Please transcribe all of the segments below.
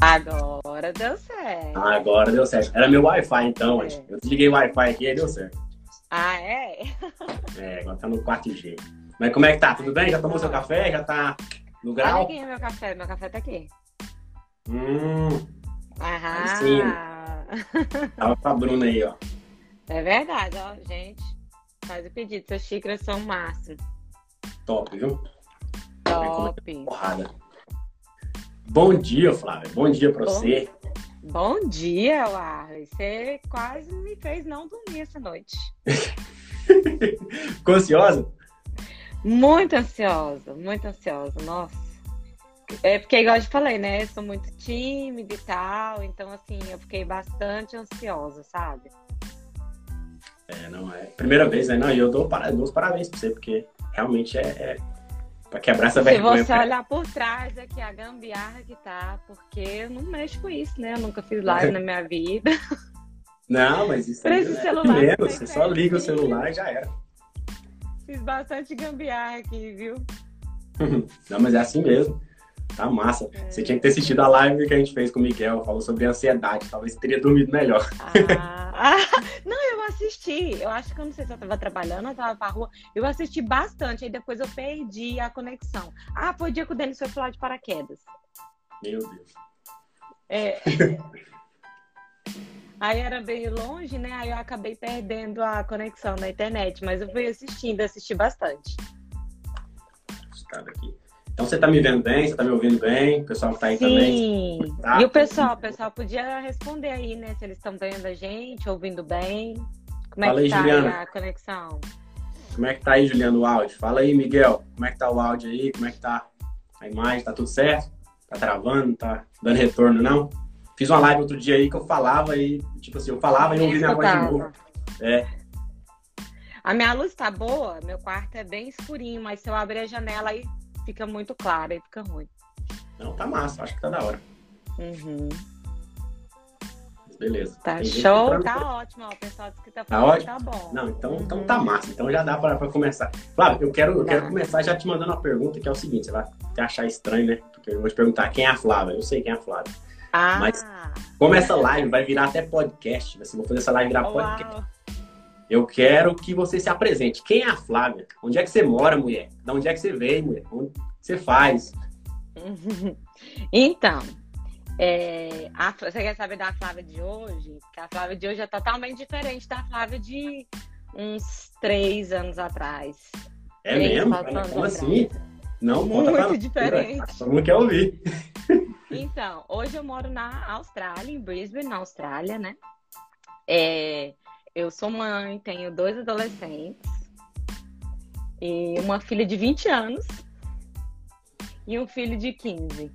Agora deu certo. Agora deu certo. Era meu Wi-Fi então, É. Eu desliguei o Wi-Fi aqui e deu certo. Ah, é? É, agora tá no 4G. Mas como é que tá? Tudo bem? Já tomou seu café? Já tá no Olha grau? aqui meu café. Meu café tá aqui. Hum, Aham. sim. tava com a Bruna aí, ó. É verdade, ó, gente. Faz o pedido. Suas xícaras são máximo. Top, viu? Top. Porrada. Bom dia, Flávia. Bom dia Bom. você. Bom dia, Warley. Você quase me fez não dormir essa noite. Ficou ansiosa? Muito ansiosa, muito ansiosa, nossa. É porque, igual eu te falei, né? Eu sou muito tímida e tal, então, assim, eu fiquei bastante ansiosa, sabe? É, não é. Primeira vez, né? Não, e eu dou, para- dou os parabéns pra você, porque realmente é, é pra quebrar essa Se vergonha. você olhar por trás aqui, a gambiarra que tá, porque eu não mexo com isso, né? Eu nunca fiz live na minha vida. Não, mas isso esse é celular, menos. não Você só liga o celular e já era. Fiz bastante gambiarra aqui, viu? Não, mas é assim mesmo. Tá massa. É. Você tinha que ter assistido a live que a gente fez com o Miguel, falou sobre ansiedade. Talvez teria dormido melhor. Ah, ah, não, eu assisti. Eu acho que eu não sei se eu tava trabalhando, eu tava pra rua. Eu assisti bastante, aí depois eu perdi a conexão. Ah, foi o dia que o Denis foi pular de paraquedas. Meu Deus. É. Aí era bem longe, né? Aí eu acabei perdendo a conexão na internet, mas eu fui assistindo, assisti bastante. Assustado aqui. Então você tá me vendo bem? Você tá me ouvindo bem? O pessoal que tá aí também. Sim. Tá. E o pessoal, o pessoal podia responder aí, né? Se eles estão vendo a gente, ouvindo bem. Como é Fala que aí, tá Juliana. aí a conexão? Como é que tá aí, Juliano, o áudio? Fala aí, Miguel. Como é que tá o áudio aí? Como é que tá a imagem? Tá tudo certo? Tá travando? Tá dando retorno, não? Fiz uma live outro dia aí que eu falava e, tipo assim, eu falava e não ouvi minha voz de novo. É. A minha luz tá boa, meu quarto é bem escurinho, mas se eu abrir a janela aí fica muito claro, aí fica ruim. Não, tá massa. Acho que tá da hora. Uhum. Beleza. Tá Tem gente show, entrando- tá ótimo. Ó, o pessoal disse que tá Tá falando ótimo? tá bom. Não, então, então Uhum. tá massa. Então já dá pra, pra começar. Flávio, eu quero, eu quero começar já te mandando uma pergunta que é o seguinte: você vai achar estranho, né? Porque eu vou te perguntar quem é a Flávia. Eu sei quem é a Flávia. Ah, Mas- Como essa live vai virar até podcast, assim, vou fazer essa live virar podcast. Eu quero que você se apresente. Quem é a Flávia? Onde é que você mora, mulher? De onde é que você veio, mulher? Onde você faz? Então, é, a- você quer saber da Flávia de hoje? Porque a Flávia de hoje é totalmente diferente da Flávia de uns três anos atrás. É Três, mesmo? Como atrás. assim? Não, pra Muito nós. diferente. Todo mundo quer ouvir. Então, hoje eu moro na Austrália, em Brisbane, na Austrália, né? É, eu sou mãe, tenho dois adolescentes e uma filha de 20 anos e um filho de 15.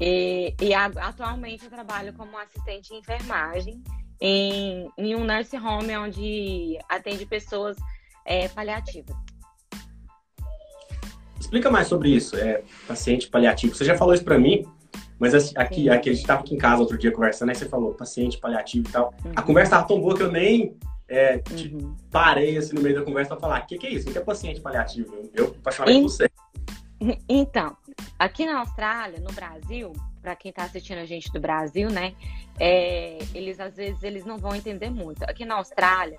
E, e atualmente eu trabalho como assistente em enfermagem em, em um nursing home onde atende pessoas é, paliativas. Explica mais sobre isso, é, paciente paliativo. Você já falou isso pra mim, mas assim, aqui, Sim. aqui a gente tava aqui em casa outro dia conversando, aí você falou paciente paliativo e tal. A Uhum. conversa tava tão boa que eu nem é, Uhum. parei assim no meio da conversa pra falar: o que, que é isso? O que é paciente paliativo? Eu, apaixonei por você. Então, aqui na Austrália, no Brasil, para quem está assistindo a gente do Brasil, né? é, eles às vezes eles não vão entender muito. Aqui na Austrália,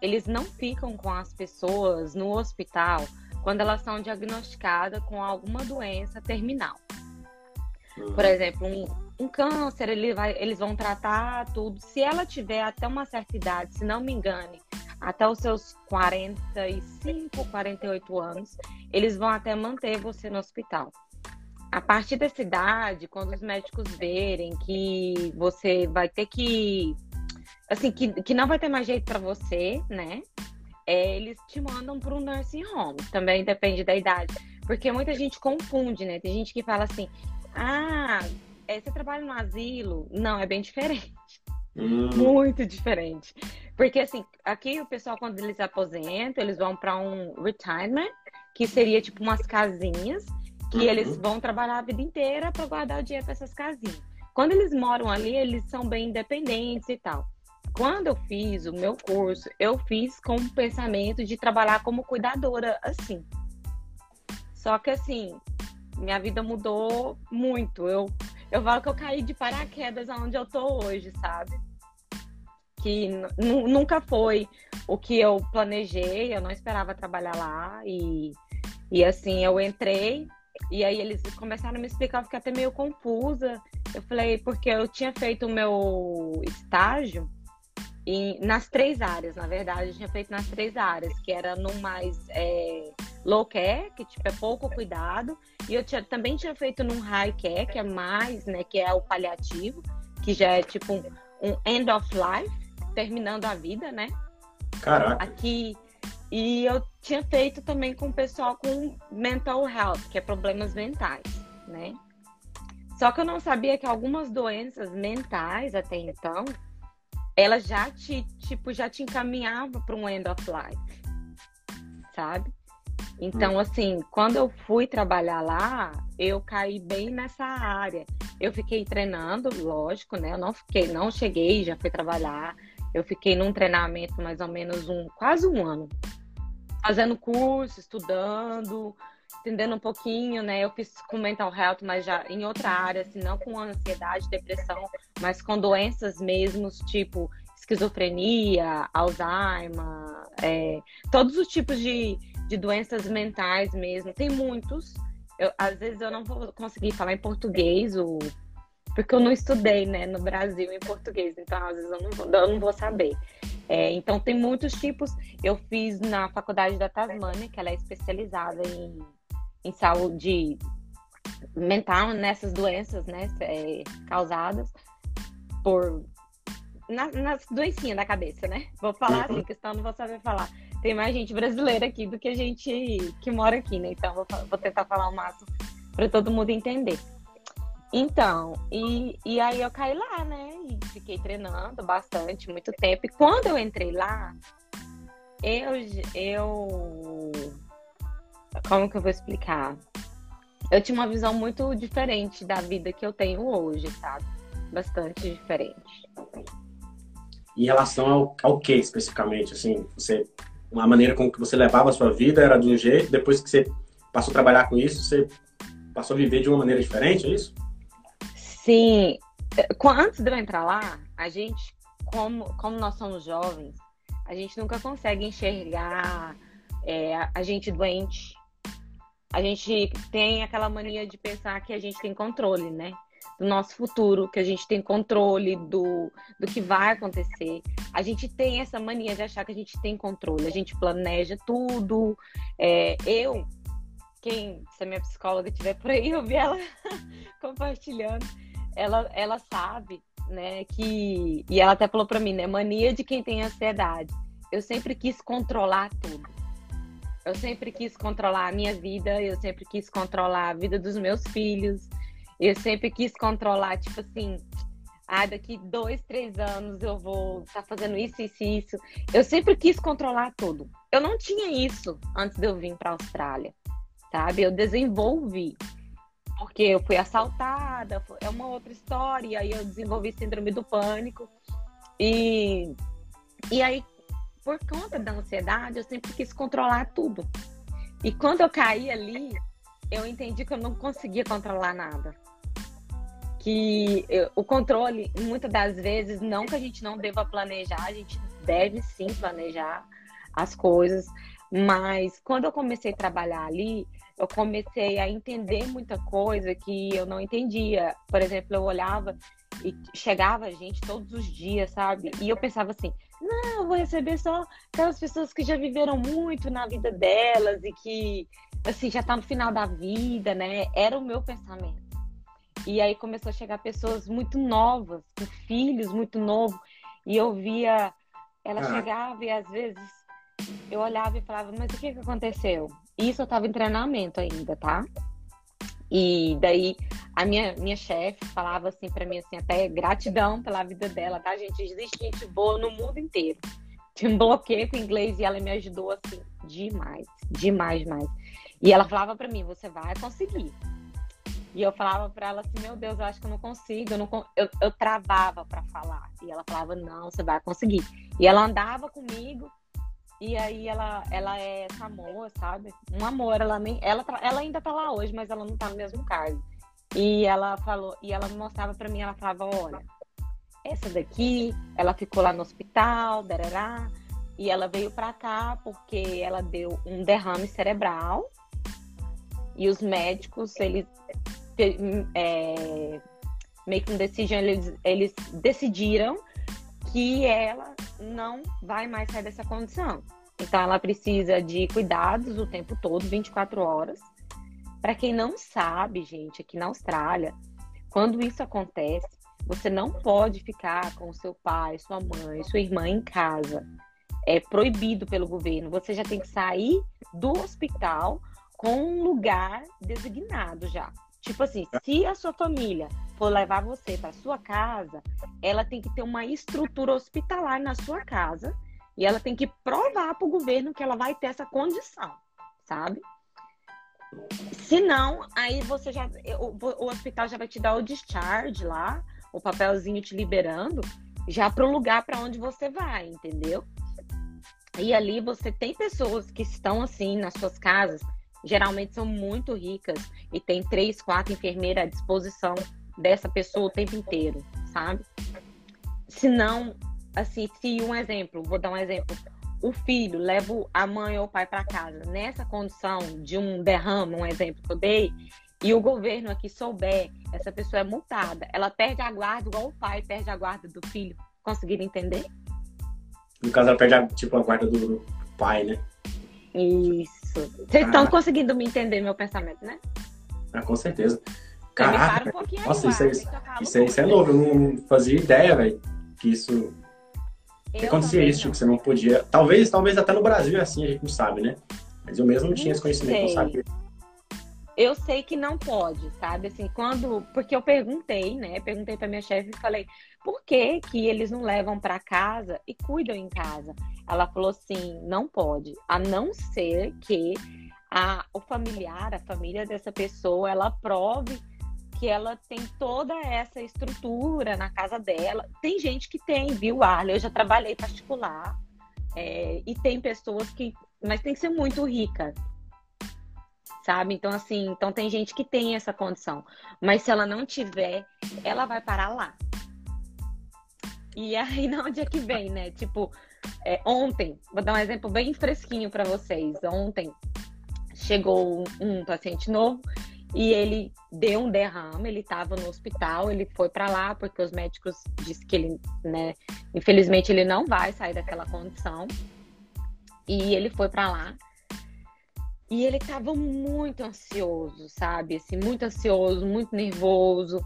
eles não ficam com as pessoas no hospital quando elas são diagnosticadas com alguma doença terminal. Por exemplo, um, um câncer, ele vai, eles vão tratar tudo. Se ela tiver até uma certa idade, se não me engane, até os seus 45, 48 anos, eles vão até manter você no hospital. A partir dessa idade, quando os médicos verem que você vai ter que. Assim, que, que não vai ter mais jeito para você, né? É, eles te mandam para um nursing home. Também depende da idade. Porque muita gente confunde, né? Tem gente que fala assim: ah, é, você trabalha no asilo? Não, é bem diferente. Hum, Muito diferente. Porque, assim, aqui o pessoal, quando eles aposentam, eles vão para um retirement, que seria tipo umas casinhas, que Uhum. eles vão trabalhar a vida inteira para guardar o dinheiro para essas casinhas. Quando eles moram ali, eles são bem independentes e tal. Quando eu fiz o meu curso, eu fiz com o pensamento de trabalhar como cuidadora, assim. Só que, assim, minha vida mudou muito. Eu, eu falo que eu caí de paraquedas aonde eu tô hoje, sabe? Que nunca foi o que eu planejei, eu não esperava trabalhar lá e, e assim, eu entrei e aí eles começaram a me explicar, eu fiquei até meio confusa. Eu falei, porque eu tinha feito o meu estágio em, nas três áreas, na verdade, eu tinha feito nas três áreas, que era no mais é, low care, que tipo, é pouco cuidado, e eu tinha, também tinha feito num high care, que é mais, né, que é o paliativo, que já é tipo um, um end of life, terminando a vida, né? Caraca. Aqui. E eu tinha feito também com o pessoal com mental health, que é problemas mentais, né? Só que eu não sabia que algumas doenças mentais até então, ela já te, tipo, já te encaminhava para um end of life, sabe? Então, hum. assim, quando eu fui trabalhar lá, eu caí bem nessa área. Eu fiquei treinando, lógico, né? Eu não fiquei, não cheguei, já fui trabalhar. Eu fiquei num treinamento mais ou menos um, quase um ano, fazendo curso, estudando, entendendo um pouquinho, né? Eu fiz com mental health, mas já em outra área, assim, não com ansiedade, depressão, mas com doenças mesmo, tipo esquizofrenia, Alzheimer, é, todos os tipos de, de doenças mentais mesmo. Tem muitos. Eu, às vezes eu não vou conseguir falar em português, o, porque eu não estudei né, no Brasil em português, então às vezes eu não vou, eu não vou saber. É, então tem muitos tipos. Eu fiz na faculdade da Tasmânia, que ela é especializada em, em saúde mental nessas doenças né, é, causadas por na, nas doencinhas da cabeça, né? Vou falar assim, que senão não vou saber falar. Tem mais gente brasileira aqui do que gente que mora aqui, né? Então vou, vou tentar falar o máximo para todo mundo entender. Então, e, e aí eu caí lá, né? E fiquei treinando bastante, muito tempo. E quando eu entrei lá, eu, eu. Como que eu vou explicar? Eu tinha uma visão muito diferente da vida que eu tenho hoje, sabe? Bastante diferente. Em relação ao, ao que especificamente? Assim, você, uma maneira com que você levava a sua vida era de um jeito, depois que você passou a trabalhar com isso, você passou a viver de uma maneira diferente, é isso? Sim. Antes de eu entrar lá, a gente, como, como nós somos jovens, a gente nunca consegue enxergar é, a gente doente. A gente tem aquela mania de pensar que a gente tem controle, né? Do nosso futuro, que a gente tem controle do, do que vai acontecer. A gente tem essa mania de achar que a gente tem controle. A gente planeja tudo. É, eu, quem, se a minha psicóloga estiver por aí, eu vi ela compartilhando ela, ela sabe, né, que. E ela até falou para mim, né? Mania de quem tem ansiedade. Eu sempre quis controlar tudo. Eu sempre quis controlar a minha vida, eu sempre quis controlar a vida dos meus filhos. Eu sempre quis controlar, tipo assim, ah, daqui dois, três anos eu vou estar tá fazendo isso, isso e isso. Eu sempre quis controlar tudo. Eu não tinha isso antes de eu vir para a Austrália, sabe? Eu desenvolvi porque eu fui assaltada, é uma outra história, e aí eu desenvolvi síndrome do pânico. E, e aí, por conta da ansiedade, eu sempre quis controlar tudo. E quando eu caí ali, eu entendi que eu não conseguia controlar nada. Que o controle, muitas das vezes, não que a gente não deva planejar, a gente deve sim planejar as coisas, mas quando eu comecei a trabalhar ali, eu comecei a entender muita coisa que eu não entendia. Por exemplo, eu olhava e chegava gente todos os dias, sabe? E eu pensava assim: não, eu vou receber só aquelas pessoas que já viveram muito na vida delas e que, assim, já tá no final da vida, né? Era o meu pensamento. E aí começou a chegar pessoas muito novas, com filhos muito novos, e eu via ela ah. chegava e às vezes eu olhava e falava, mas o que, que aconteceu? Isso eu tava em treinamento ainda, tá? E daí a minha, minha chefe falava assim para mim assim, até gratidão pela vida dela, tá, gente? Existe gente boa no mundo inteiro. Tinha um bloqueio com inglês e ela me ajudou assim demais, demais, demais. E ela falava para mim, você vai conseguir. E eu falava para ela assim, meu Deus, eu acho que eu não consigo, eu, não, eu, eu travava para falar. E ela falava, não, você vai conseguir. E ela andava comigo e aí ela, ela é Samoa, sabe? Um amor, ela nem. Ela, ela ainda tá lá hoje, mas ela não tá no mesmo cargo. E ela falou, e ela mostrava para mim, ela falava, olha, essa daqui, ela ficou lá no hospital, darará, e ela veio para cá porque ela deu um derrame cerebral e os médicos, eles é, make um decision, eles, eles decidiram que ela não vai mais sair dessa condição. Então, ela precisa de cuidados o tempo todo, 24 horas. Para quem não sabe, gente, aqui na Austrália, quando isso acontece, você não pode ficar com seu pai, sua mãe, sua irmã em casa. É proibido pelo governo. Você já tem que sair do hospital com um lugar designado já. Tipo assim, se a sua família for levar você para sua casa, ela tem que ter uma estrutura hospitalar na sua casa e ela tem que provar para o governo que ela vai ter essa condição, sabe? Se não, aí você já o, o hospital já vai te dar o discharge lá, o papelzinho te liberando já para o lugar para onde você vai, entendeu? E ali você tem pessoas que estão assim nas suas casas geralmente são muito ricas e tem três, quatro enfermeiras à disposição dessa pessoa o tempo inteiro, sabe? Se não, assim, se um exemplo, vou dar um exemplo, o filho leva a mãe ou o pai para casa nessa condição de um derrame, um exemplo que eu dei, e o governo aqui souber, essa pessoa é multada, ela perde a guarda igual o pai perde a guarda do filho. Conseguiram entender? No caso, ela perde a, tipo, a guarda do pai, né? Isso. Vocês estão ah. conseguindo me entender meu pensamento, né? Ah, com certeza. Caraca, um nossa, isso, é, isso, isso, é, isso é novo, eu não fazia ideia, velho, que isso... Que acontecia isso, tipo, você não podia... Talvez, talvez até no Brasil é assim, a gente não sabe, né? Mas eu mesmo não tinha esse conhecimento, não sabia. Eu sei que não pode, sabe? Assim, quando... Porque eu perguntei, né? Perguntei pra minha chefe e falei, por que que eles não levam para casa e cuidam em casa? Ela falou assim: não pode, a não ser que a, o familiar, a família dessa pessoa, ela prove que ela tem toda essa estrutura na casa dela. Tem gente que tem, viu, Arla? Eu já trabalhei particular é, e tem pessoas que, mas tem que ser muito rica, sabe? Então assim, então tem gente que tem essa condição, mas se ela não tiver, ela vai parar lá. E aí, na onde é que vem, né? Tipo, é, ontem, vou dar um exemplo bem fresquinho para vocês. Ontem chegou um, paciente novo e ele deu um derrame, ele estava no hospital, ele foi para lá porque os médicos disseram que ele, né, infelizmente ele não vai sair daquela condição. E ele foi para lá. E ele estava muito ansioso, sabe? Assim, muito ansioso, muito nervoso.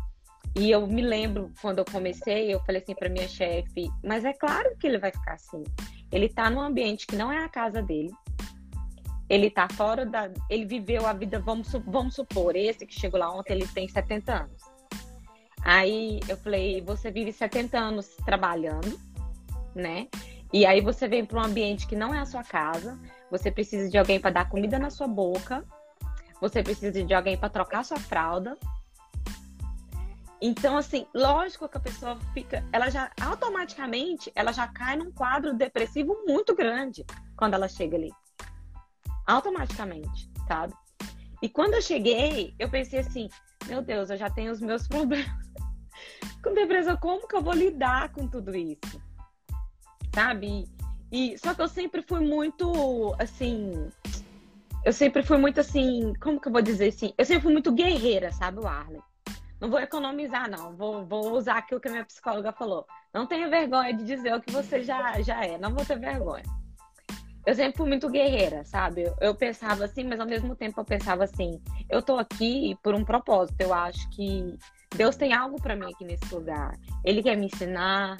E eu me lembro quando eu comecei, eu falei assim para minha chefe, mas é claro que ele vai ficar assim. Ele tá num ambiente que não é a casa dele. Ele tá fora da, ele viveu a vida, vamos, vamos supor, esse que chegou lá ontem, ele tem 70 anos. Aí eu falei, você vive 70 anos trabalhando, né? E aí você vem para um ambiente que não é a sua casa, você precisa de alguém para dar comida na sua boca, você precisa de alguém para trocar sua fralda, então, assim, lógico que a pessoa fica, ela já automaticamente, ela já cai num quadro depressivo muito grande quando ela chega ali. Automaticamente, sabe? E quando eu cheguei, eu pensei assim, meu Deus, eu já tenho os meus problemas. com depressão, como que eu vou lidar com tudo isso? Sabe? E só que eu sempre fui muito assim, eu sempre fui muito assim, como que eu vou dizer assim? Eu sempre fui muito guerreira, sabe, o Arlen? Não vou economizar, não. Vou, vou usar aquilo que a minha psicóloga falou. Não tenha vergonha de dizer o que você já, já é. Não vou ter vergonha. Eu sempre fui muito guerreira, sabe? Eu, eu pensava assim, mas ao mesmo tempo eu pensava assim: eu tô aqui por um propósito. Eu acho que Deus tem algo para mim aqui nesse lugar. Ele quer me ensinar.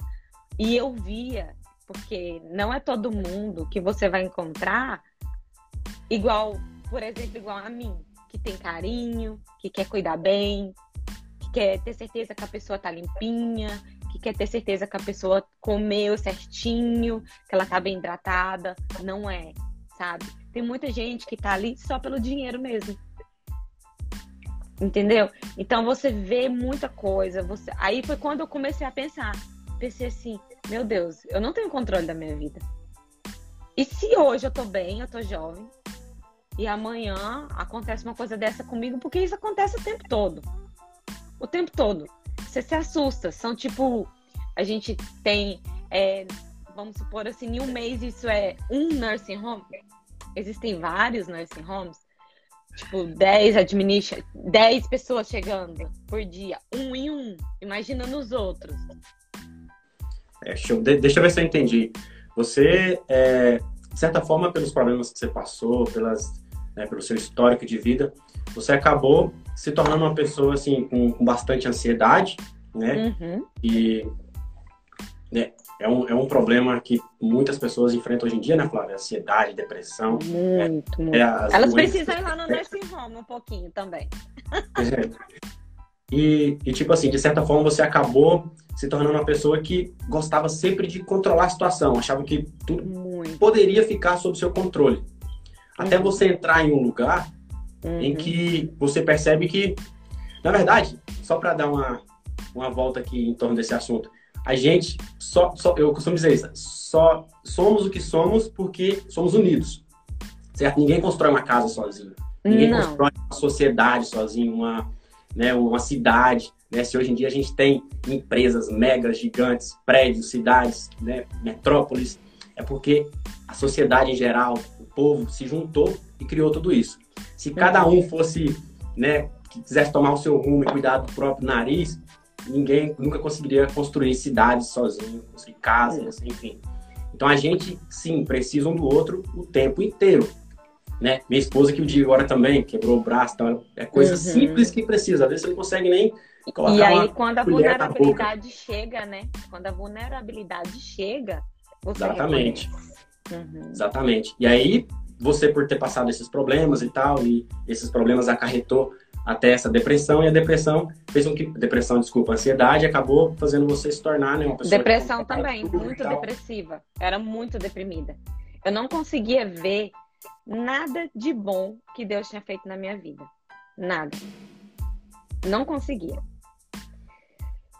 E eu via, porque não é todo mundo que você vai encontrar igual, por exemplo, igual a mim, que tem carinho, que quer cuidar bem, que quer ter certeza que a pessoa tá limpinha, que quer ter certeza que a pessoa comeu certinho, que ela tá bem hidratada. Não é, sabe? Tem muita gente que tá ali só pelo dinheiro mesmo. Entendeu? Então você vê muita coisa. Você... Aí foi quando eu comecei a pensar. Pensei assim, meu Deus, eu não tenho controle da minha vida. E se hoje eu tô bem, eu tô jovem, e amanhã acontece uma coisa dessa comigo, porque isso acontece o tempo todo o tempo todo. Você se assusta. São tipo, a gente tem, é, vamos supor assim, em um mês isso é um nursing home. Existem vários nursing homes. Tipo, 10 administra 10 pessoas chegando por dia, um em um. Imagina nos outros. É, show. De deixa eu ver se eu entendi. Você, é, de certa forma, pelos problemas que você passou, pelas, né, pelo seu histórico de vida, você acabou se tornando uma pessoa assim com, com bastante ansiedade, né? Uhum. E né, é, um, é um problema que muitas pessoas enfrentam hoje em dia, né, Flávia? Ansiedade, depressão. Muito, é, muito. É Elas precisam ir lá no nursing home um pouquinho também. E, e, tipo assim, de certa forma, você acabou se tornando uma pessoa que gostava sempre de controlar a situação, achava que tudo muito. poderia ficar sob seu controle. Até uhum. você entrar em um lugar uhum. em que você percebe que, na verdade, só para dar uma, uma volta aqui em torno desse assunto, a gente só, só, eu costumo dizer isso, só somos o que somos porque somos unidos, certo? Ninguém constrói uma casa sozinho, ninguém Não. constrói uma sociedade sozinho, uma, né, uma cidade. Né? Se hoje em dia a gente tem empresas megas, gigantes, prédios, cidades, né, metrópoles, é porque a sociedade em geral, o povo se juntou e criou tudo isso. Se cada um fosse, né, que quisesse tomar o seu rumo e cuidar do próprio nariz, ninguém nunca conseguiria construir cidades sozinho, construir casas, enfim. Então a gente, sim, precisa um do outro o tempo inteiro. Né? Minha esposa que o dia agora também quebrou o braço, então é coisa uhum. simples que precisa. Às vezes você não consegue nem colocar E aí quando a vulnerabilidade chega, né? Quando a vulnerabilidade chega, você Exatamente. Uhum. Exatamente. E aí você por ter passado esses problemas e tal, e esses problemas acarretou até essa depressão, e a depressão fez com que. Depressão, desculpa, ansiedade acabou fazendo você se tornar né, uma pessoa. Depressão também, muito depressiva. Era muito deprimida. Eu não conseguia ver nada de bom que Deus tinha feito na minha vida. Nada. Não conseguia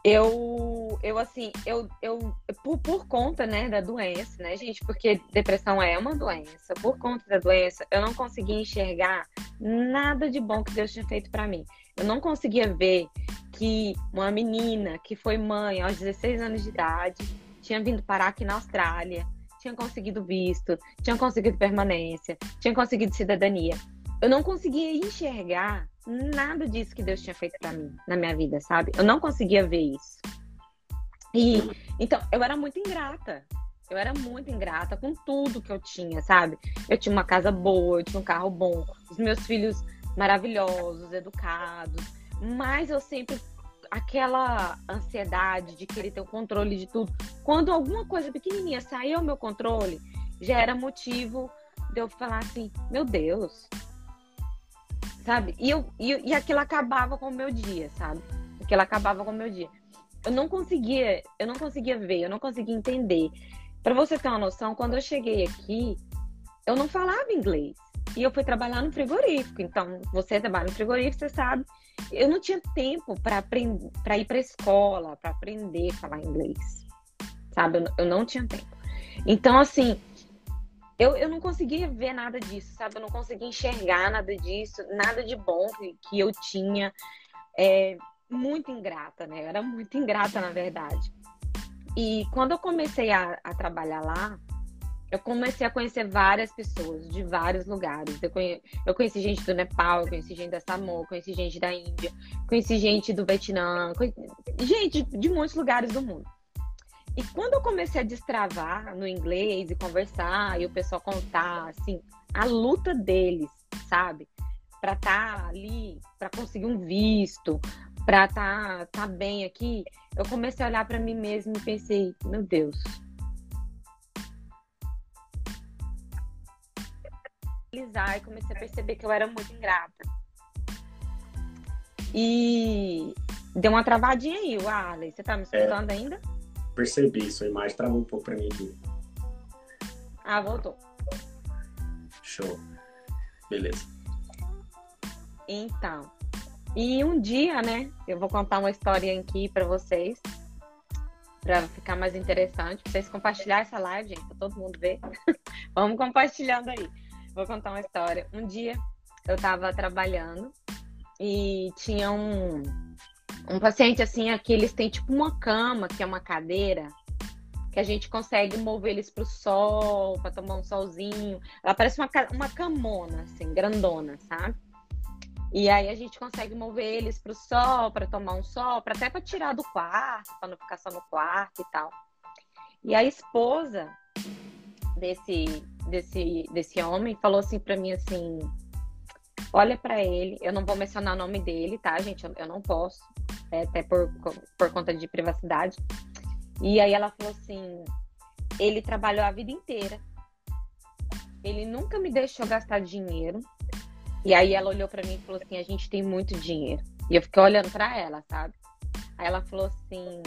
eu, eu assim, eu, eu por, por conta, né, da doença, né, gente, porque depressão é uma doença, por conta da doença, eu não conseguia enxergar nada de bom que Deus tinha feito para mim. Eu não conseguia ver que uma menina que foi mãe aos 16 anos de idade tinha vindo parar aqui na Austrália, tinha conseguido visto, tinha conseguido permanência, tinha conseguido cidadania. Eu não conseguia enxergar nada disso que Deus tinha feito para mim na minha vida, sabe? Eu não conseguia ver isso. E então eu era muito ingrata. Eu era muito ingrata com tudo que eu tinha, sabe? Eu tinha uma casa boa, eu tinha um carro bom, os meus filhos maravilhosos, educados, mas eu sempre aquela ansiedade de querer ter o controle de tudo. Quando alguma coisa pequenininha saía ao meu controle, já era motivo de eu falar assim: meu Deus, sabe? E, eu, e, e aquilo acabava com o meu dia, sabe? Aquilo acabava com o meu dia. Eu não conseguia, eu não conseguia ver, eu não conseguia entender. Para você ter uma noção, quando eu cheguei aqui, eu não falava inglês. E eu fui trabalhar no frigorífico. Então, você trabalha no frigorífico, você sabe. Eu não tinha tempo para aprender, para ir para escola, para aprender a falar inglês. Sabe? Eu, eu não tinha tempo. Então, assim, eu, eu não conseguia ver nada disso, sabe? Eu não conseguia enxergar nada disso, nada de bom que, que eu tinha. É, muito ingrata, né? Eu era muito ingrata, na verdade. E quando eu comecei a, a trabalhar lá, eu comecei a conhecer várias pessoas de vários lugares. Eu, conhe... eu conheci gente do Nepal, eu conheci gente da Samoa, conheci gente da Índia, conheci gente do Vietnã, conheci... gente de muitos lugares do mundo. E quando eu comecei a destravar no inglês e conversar, e o pessoal contar, assim, a luta deles, sabe? Para estar tá ali, para conseguir um visto, para estar tá, tá bem aqui, eu comecei a olhar para mim mesma e pensei, meu Deus. E comecei a perceber que eu era muito ingrata. E deu uma travadinha aí, o Arley. Você tá me escutando é. ainda? Percebi, sua imagem travou um pouco para mim aqui. Ah, voltou. Show. Beleza. Então, e um dia, né, eu vou contar uma história aqui para vocês, para ficar mais interessante, pra vocês compartilhar essa live, gente, pra todo mundo ver. Vamos compartilhando aí. Vou contar uma história. Um dia eu tava trabalhando e tinha um Um paciente assim, aqui eles têm tipo uma cama, que é uma cadeira, que a gente consegue mover eles pro sol, para tomar um solzinho. Ela parece uma, uma camona, assim, grandona, sabe? E aí a gente consegue mover eles pro sol, para tomar um sol, para até para tirar do quarto, para não ficar só no quarto e tal. E a esposa desse desse desse homem falou assim para mim assim: "Olha para ele, eu não vou mencionar o nome dele, tá, gente? Eu, eu não posso, é, até por por conta de privacidade. E aí ela falou assim: ele trabalhou a vida inteira. Ele nunca me deixou gastar dinheiro. E aí ela olhou para mim e falou assim: a gente tem muito dinheiro. E eu fiquei olhando para ela, sabe? Aí ela falou assim.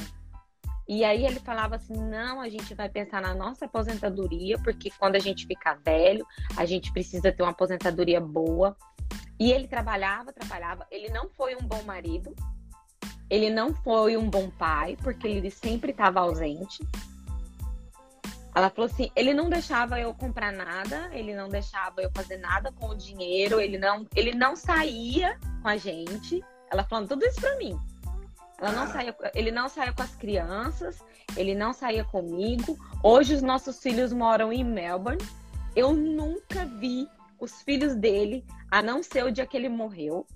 E aí ele falava assim: não, a gente vai pensar na nossa aposentadoria, porque quando a gente ficar velho, a gente precisa ter uma aposentadoria boa. E ele trabalhava, trabalhava. Ele não foi um bom marido, ele não foi um bom pai, porque ele sempre estava ausente. Ela falou assim: ele não deixava eu comprar nada, ele não deixava eu fazer nada com o dinheiro, ele não, ele não saía com a gente. Ela falando tudo isso pra mim. Ela não saía, ele não saía com as crianças, ele não saía comigo. Hoje os nossos filhos moram em Melbourne. Eu nunca vi os filhos dele, a não ser o dia que ele morreu.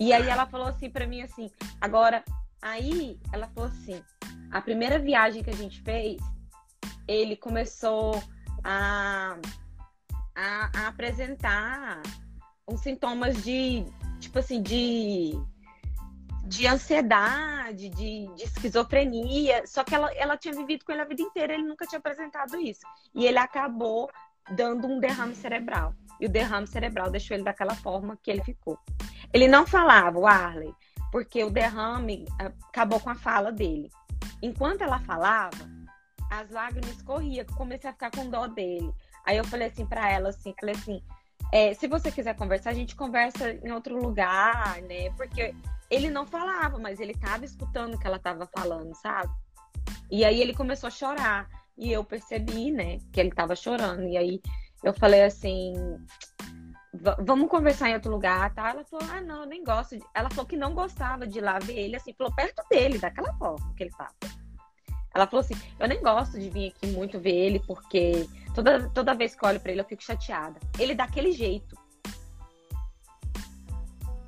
E aí ela falou assim para mim assim, agora, aí ela falou assim, a primeira viagem que a gente fez, ele começou a, a, a apresentar uns sintomas de, tipo assim, de de ansiedade, de, de, esquizofrenia. Só que ela, ela tinha vivido com ele a vida inteira, ele nunca tinha apresentado isso. E ele acabou dando um derrame cerebral. E o derrame cerebral deixou ele daquela forma que ele ficou. Ele não falava, o Arley, porque o derrame ah, acabou com a fala dele. Enquanto ela falava, as lágrimas corriam, comecei a ficar com dó dele. Aí eu falei assim para ela, assim, falei assim, é, se você quiser conversar, a gente conversa em outro lugar, né? Porque ele não falava, mas ele tava escutando o que ela tava falando, sabe? E aí ele começou a chorar. E eu percebi, né, que ele tava chorando. E aí eu falei assim, vamos conversar em outro lugar, tá? Ela falou, ah, não, nem gosto. De... Ela falou que não gostava de ir lá ver ele, assim, falou perto dele, daquela forma que ele tava. Ela falou assim, eu nem gosto de vir aqui muito ver ele, porque toda, toda vez que olho pra ele eu fico chateada. Ele daquele jeito.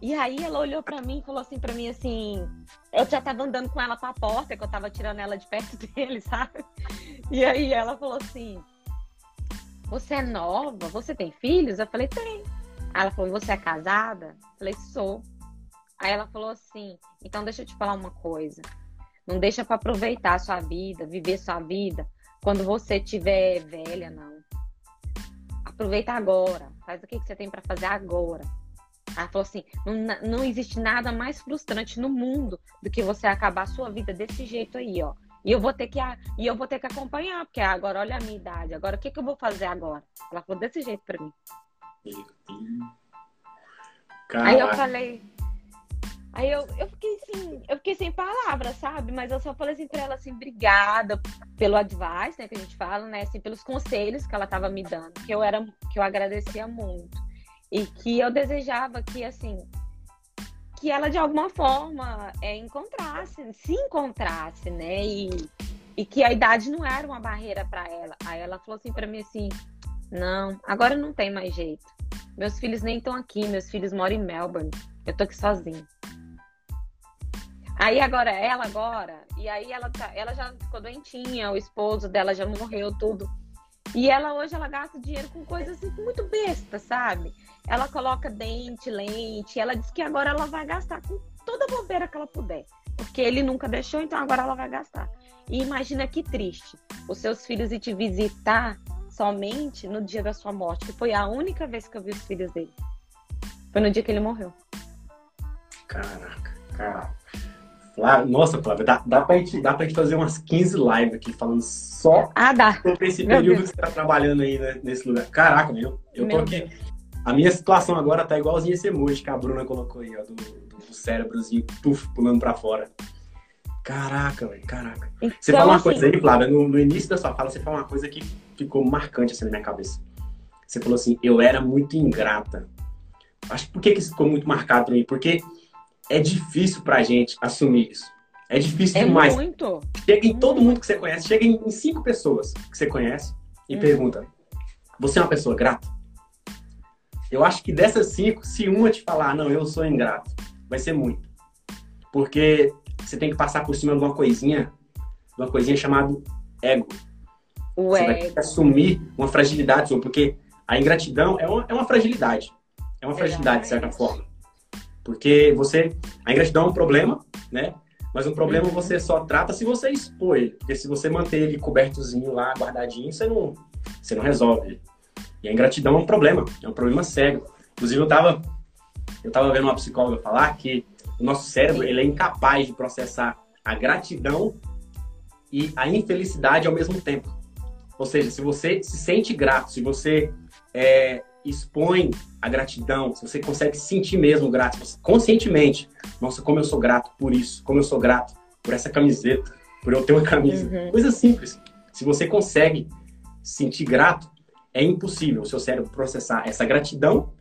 E aí ela olhou para mim e falou assim para mim assim, eu já tava andando com ela pra porta, que eu tava tirando ela de perto dele, sabe? E aí ela falou assim, você é nova? Você tem filhos? Eu falei, tem. Ela falou, você é casada? Eu falei, sou. Aí ela falou assim, então deixa eu te falar uma coisa. Não deixa para aproveitar a sua vida, viver sua vida, quando você tiver velha, não. Aproveita agora. Faz o que, que você tem para fazer agora. Ela falou assim: não, não existe nada mais frustrante no mundo do que você acabar a sua vida desse jeito aí, ó. E eu vou ter que e eu vou ter que acompanhar, porque agora olha a minha idade. Agora o que, que eu vou fazer agora? Ela falou desse jeito para mim. Aí eu falei. Aí eu, eu fiquei assim, eu fiquei sem palavras, sabe? Mas eu só falei assim pra ela assim, obrigada pelo advice, né, que a gente fala, né, assim, pelos conselhos que ela tava me dando, que eu era que eu agradecia muito. E que eu desejava que assim, que ela de alguma forma é, encontrasse, se encontrasse, né? E, e que a idade não era uma barreira para ela. Aí ela falou assim para mim assim: "Não, agora não tem mais jeito. Meus filhos nem estão aqui, meus filhos moram em Melbourne. Eu tô aqui sozinha." Aí agora ela agora, e aí ela tá, ela já ficou doentinha, o esposo dela já morreu tudo. E ela hoje ela gasta dinheiro com coisas assim, muito bestas, sabe? Ela coloca dente, lente, ela diz que agora ela vai gastar com toda a bobeira que ela puder. Porque ele nunca deixou, então agora ela vai gastar. E imagina que triste. Os seus filhos ir te visitar somente no dia da sua morte, que foi a única vez que eu vi os filhos dele. Foi no dia que ele morreu. Caraca, caraca. Flávia, nossa, Flávia, dá, dá, pra gente, dá pra gente fazer umas 15 lives aqui falando só ah, dá. sobre esse período que você tá trabalhando aí né, nesse lugar. Caraca, meu, eu tô aqui. A minha situação agora tá igualzinha esse emoji que a Bruna colocou aí, ó, do, do, do cérebrozinho, puf, pulando pra fora. Caraca, velho, caraca. Então, você fala uma assim... coisa aí, Flávia, no, no, início da sua fala, você fala uma coisa que ficou marcante assim na minha cabeça. Você falou assim, eu era muito ingrata. Acho que por que, que isso ficou muito marcado pra mim? Porque é difícil pra gente assumir isso. É difícil É demais. muito. Chega em todo mundo que você conhece, chega em em cinco pessoas que você conhece e Hum. pergunta: Você é uma pessoa grata? Eu acho que dessas cinco, se uma te falar, não, eu sou ingrato, vai ser muito. Porque você tem que passar por cima de uma coisinha, de uma coisinha chamada ego. O Você vai ter ego. que assumir uma fragilidade sua, porque a ingratidão é uma, é uma fragilidade. É uma fragilidade, de certa forma. Porque você. A ingratidão é um problema, né? Mas um problema Uhum. você só trata se você expor ele. Porque se você manter ele cobertozinho lá, guardadinho, você não, você não resolve. E a ingratidão é um problema, é um problema cego. Inclusive, eu tava, eu tava vendo uma psicóloga falar que o nosso cérebro ele é incapaz de processar a gratidão e a infelicidade ao mesmo tempo. Ou seja, se você se sente grato, se você é, expõe a gratidão, se você consegue sentir mesmo grato, conscientemente, nossa, como eu sou grato por isso, como eu sou grato por essa camiseta, por eu ter uma camisa. Uhum. Coisa simples. Se você consegue sentir grato, é impossível o seu cérebro processar essa gratidão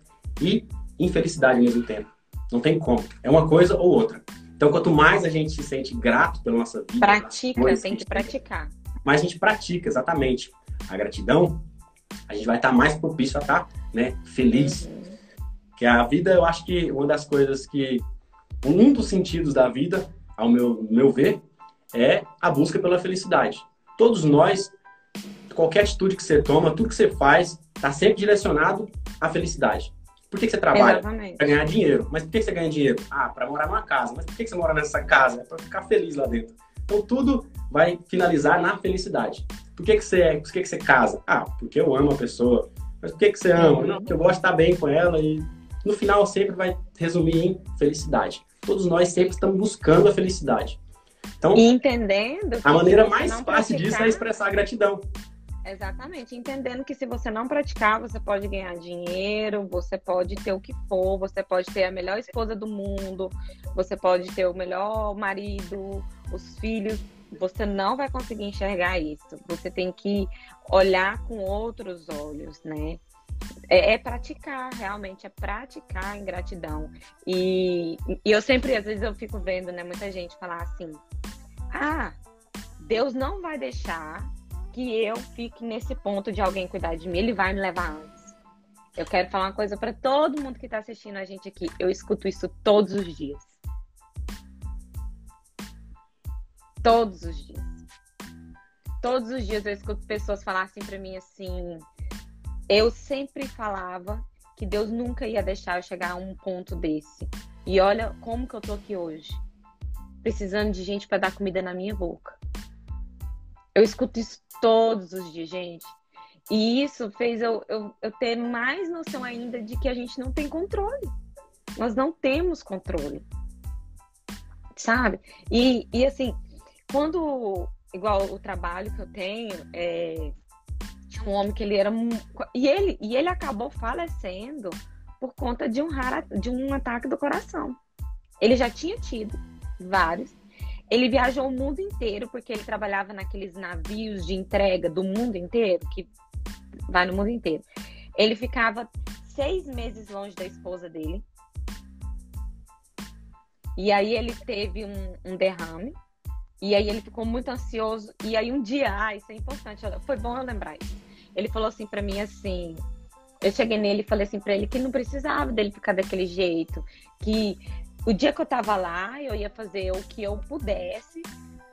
e infelicidade ao mesmo tempo. Não tem como. É uma coisa ou outra. Então, quanto mais a gente se sente grato pela nossa vida, Pratica, coisas tem que a praticar. mais a gente pratica exatamente a gratidão, a gente vai estar mais propício a estar né, feliz. Uhum. Que a vida, eu acho que uma das coisas que. Um dos sentidos da vida, ao meu, meu ver, é a busca pela felicidade. Todos nós, qualquer atitude que você toma, tudo que você faz, está sempre direcionado à felicidade. Por que, que você trabalha? Para ganhar dinheiro. Mas por que que você ganha dinheiro? Ah, para morar numa casa. Mas por que que você mora nessa casa? É para ficar feliz lá dentro. Então tudo vai finalizar na felicidade. Por que que você, é? por que que você casa? Ah, porque eu amo a pessoa. Mas por que que você ama? Uhum. Não, porque eu gosto de estar bem com ela e no final sempre vai resumir em felicidade. Todos nós sempre estamos buscando a felicidade. Então, E entendendo. a maneira mais fácil disso é expressar a gratidão. Exatamente, entendendo que se você não praticar, você pode ganhar dinheiro, você pode ter o que for, você pode ter a melhor esposa do mundo, você pode ter o melhor marido, os filhos, você não vai conseguir enxergar isso. Você tem que olhar com outros olhos, né? É, é praticar, realmente, é praticar a ingratidão. E, e eu sempre, às vezes, eu fico vendo, né, muita gente falar assim: ah, Deus não vai deixar que eu fique nesse ponto de alguém cuidar de mim, ele vai me levar antes. Eu quero falar uma coisa para todo mundo que está assistindo a gente aqui. Eu escuto isso todos os dias. Todos os dias. Todos os dias eu escuto pessoas falar assim para mim assim. Eu sempre falava que Deus nunca ia deixar eu chegar a um ponto desse. E olha como que eu tô aqui hoje, precisando de gente para dar comida na minha boca. Eu escuto isso todos os dias, gente. E isso fez eu, eu, eu ter mais noção ainda de que a gente não tem controle. Nós não temos controle. Sabe? E, e assim, quando, igual o trabalho que eu tenho, é, tinha um homem que ele era. E ele, e ele acabou falecendo por conta de um, rara, de um ataque do coração. Ele já tinha tido vários. Ele viajou o mundo inteiro porque ele trabalhava naqueles navios de entrega do mundo inteiro, que vai no mundo inteiro. Ele ficava seis meses longe da esposa dele. E aí ele teve um, um derrame. E aí ele ficou muito ansioso. E aí um dia, ah, isso é importante, foi bom eu lembrar isso. Ele falou assim pra mim assim, eu cheguei nele e falei assim pra ele que não precisava dele ficar daquele jeito, que o dia que eu tava lá, eu ia fazer o que eu pudesse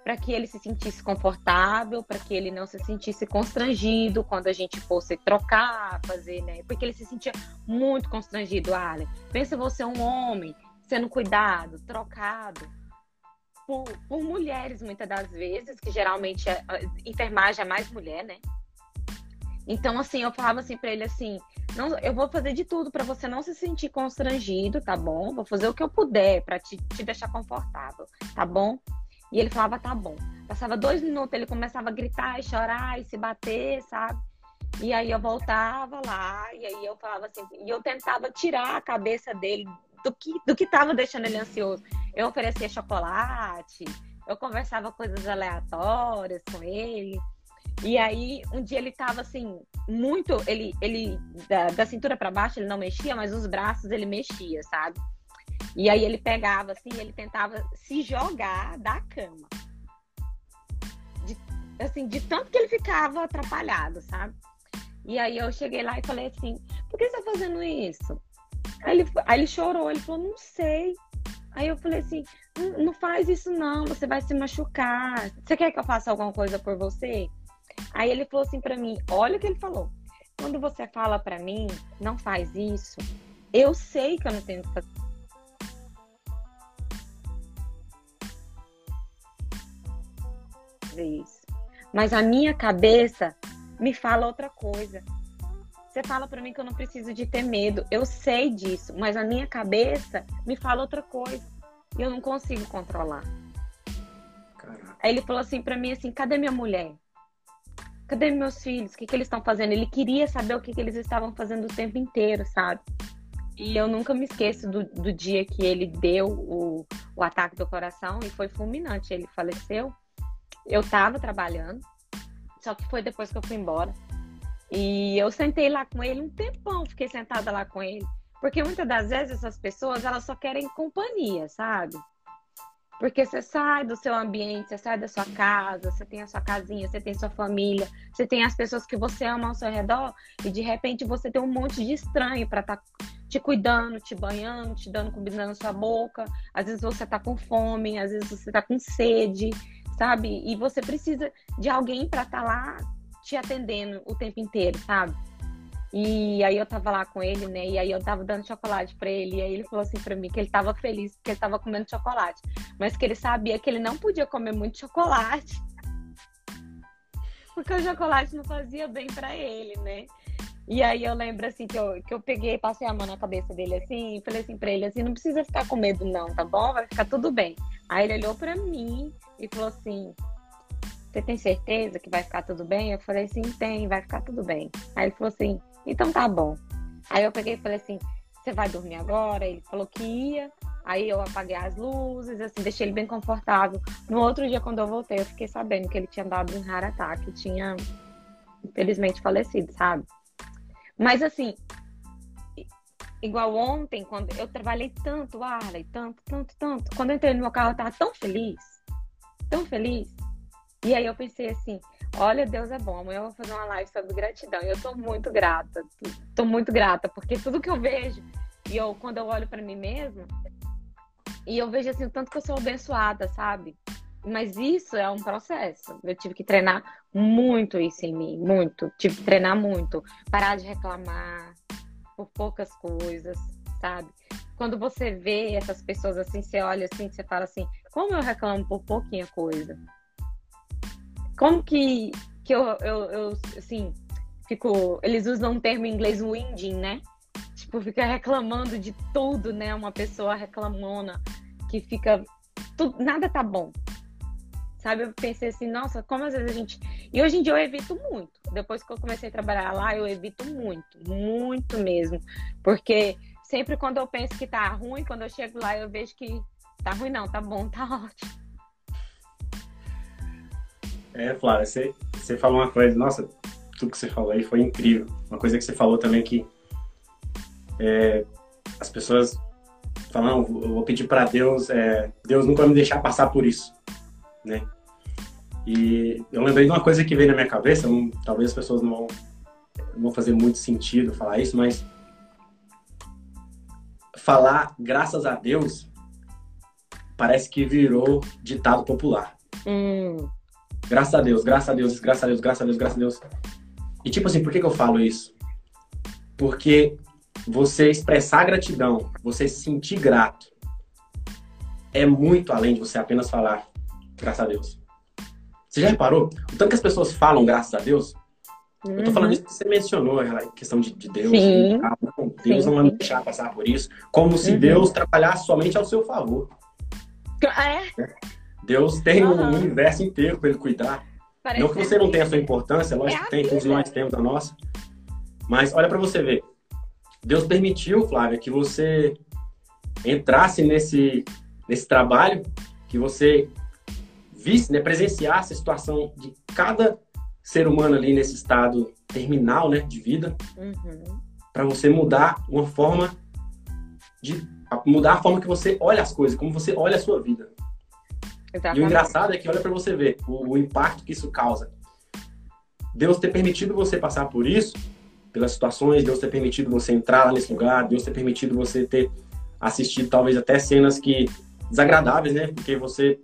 para que ele se sentisse confortável, para que ele não se sentisse constrangido quando a gente fosse trocar, fazer, né? Porque ele se sentia muito constrangido, Alan. Pensa você um homem sendo cuidado, trocado por, por mulheres muitas das vezes, que geralmente é, a enfermagem é mais mulher, né? Então, assim, eu falava assim para ele assim, não, eu vou fazer de tudo para você não se sentir constrangido, tá bom? Vou fazer o que eu puder para te, te deixar confortável, tá bom? E ele falava, tá bom. Passava dois minutos, ele começava a gritar e chorar e se bater, sabe? E aí eu voltava lá, e aí eu falava assim, e eu tentava tirar a cabeça dele do que, do que tava deixando ele ansioso. Eu oferecia chocolate, eu conversava coisas aleatórias com ele. E aí, um dia ele tava assim, muito. Ele, ele da, da cintura para baixo ele não mexia, mas os braços ele mexia, sabe? E aí ele pegava assim, ele tentava se jogar da cama. De, assim, de tanto que ele ficava atrapalhado, sabe? E aí eu cheguei lá e falei assim, por que você tá fazendo isso? Aí ele, aí ele chorou, ele falou, não sei. Aí eu falei assim, não faz isso não, você vai se machucar. Você quer que eu faça alguma coisa por você? Aí ele falou assim para mim, olha o que ele falou. Quando você fala para mim, não faz isso, eu sei que eu não tenho que fazer isso. Mas a minha cabeça me fala outra coisa. Você fala para mim que eu não preciso de ter medo. Eu sei disso, mas a minha cabeça me fala outra coisa. E eu não consigo controlar. Caraca. Aí ele falou assim para mim assim: "Cadê minha mulher? Cadê meus filhos? O que, que eles estão fazendo?" Ele queria saber o que, que eles estavam fazendo o tempo inteiro, sabe? E eu nunca me esqueço do, do dia que ele deu o, o ataque do coração e foi fulminante. Ele faleceu. Eu tava trabalhando, só que foi depois que eu fui embora. E eu sentei lá com ele um tempão, fiquei sentada lá com ele. Porque muitas das vezes essas pessoas, elas só querem companhia, sabe? Porque você sai do seu ambiente, você sai da sua casa, você tem a sua casinha, você tem sua família, você tem as pessoas que você ama ao seu redor e de repente você tem um monte de estranho para estar tá te cuidando, te banhando, te dando comida na sua boca. Às vezes você tá com fome, às vezes você tá com sede, sabe? E você precisa de alguém para estar tá lá te atendendo o tempo inteiro, sabe? E aí eu tava lá com ele, né? E aí eu tava dando chocolate para ele. E aí ele falou assim para mim que ele tava feliz porque ele tava comendo chocolate, mas que ele sabia que ele não podia comer muito chocolate. Porque o chocolate não fazia bem para ele, né? E aí eu lembro assim que eu, que eu peguei, passei a mão na cabeça dele assim, e falei assim pra ele assim, não precisa ficar com medo não, tá bom? Vai ficar tudo bem. Aí ele olhou para mim e falou assim: Você tem certeza que vai ficar tudo bem? Eu falei assim: Tem, vai ficar tudo bem. Aí ele falou assim: Então tá bom. Aí eu peguei e falei assim: Você vai dormir agora? Ele falou que ia. Aí eu apaguei as luzes, assim, deixei ele bem confortável. No outro dia, quando eu voltei, eu fiquei sabendo que ele tinha dado um raro ataque, tinha infelizmente falecido, sabe? Mas assim, igual ontem, quando eu trabalhei tanto, Arley, tanto, tanto, tanto. Quando eu entrei no meu carro, eu tava tão feliz, tão feliz. E aí eu pensei assim, olha, Deus é bom, amanhã eu vou fazer uma live sobre gratidão. E eu tô muito grata, tô muito grata, porque tudo que eu vejo, e eu, quando eu olho para mim mesma, e eu vejo assim, o tanto que eu sou abençoada, sabe? Mas isso é um processo. Eu tive que treinar muito isso em mim, muito. Tive que treinar muito. Parar de reclamar, por poucas coisas, sabe? Quando você vê essas pessoas assim, você olha assim, você fala assim, como eu reclamo por pouquinha coisa? Como que, que eu, eu, eu assim, fico. Eles usam um termo em inglês, winding, né? Tipo, fica reclamando de tudo, né? Uma pessoa reclamona que fica. Tudo, nada tá bom, sabe? Eu pensei assim, nossa, como às vezes a gente. E hoje em dia eu evito muito. Depois que eu comecei a trabalhar lá, eu evito muito, muito mesmo. Porque sempre quando eu penso que tá ruim, quando eu chego lá, eu vejo que tá ruim, não, tá bom, tá ótimo. É, Flávia, você, você falou uma coisa, nossa, tudo que você falou aí foi incrível. Uma coisa que você falou também que é, as pessoas falam, eu vou pedir para Deus, é, Deus nunca vai me deixar passar por isso, né? E eu lembrei de uma coisa que veio na minha cabeça, não, talvez as pessoas não vão, não vão fazer muito sentido falar isso, mas falar graças a Deus parece que virou ditado popular. Hum. Graças a Deus, graças a Deus, graças a Deus, graças a Deus, graças a Deus. E tipo assim, por que, que eu falo isso? Porque você expressar gratidão, você se sentir grato, é muito além de você apenas falar graças a Deus. Você já reparou? O tanto que as pessoas falam, graças a Deus. Uhum. Eu tô falando uhum. isso que você mencionou, a questão de, de Deus. Sim. Não, Deus Sim. não vai me deixar passar por isso. Como se uhum. Deus trabalhasse somente ao seu favor. É? é. Deus tem uhum. um universo inteiro para ele cuidar. Parece não que você não tenha a sua importância, lógico é que tem, todos nós temos a nossa. Mas olha para você ver. Deus permitiu, Flávia, que você entrasse nesse, nesse trabalho, que você visse, né, presenciasse a situação de cada ser humano ali nesse estado terminal, né, de vida, uhum. para você mudar uma forma de mudar a forma que você olha as coisas, como você olha a sua vida. Exatamente. E o engraçado é que olha para você ver o, o impacto que isso causa. Deus ter permitido você passar por isso, pelas situações, Deus ter permitido você entrar nesse lugar, Deus ter permitido você ter assistido talvez até cenas que desagradáveis, né? Porque você,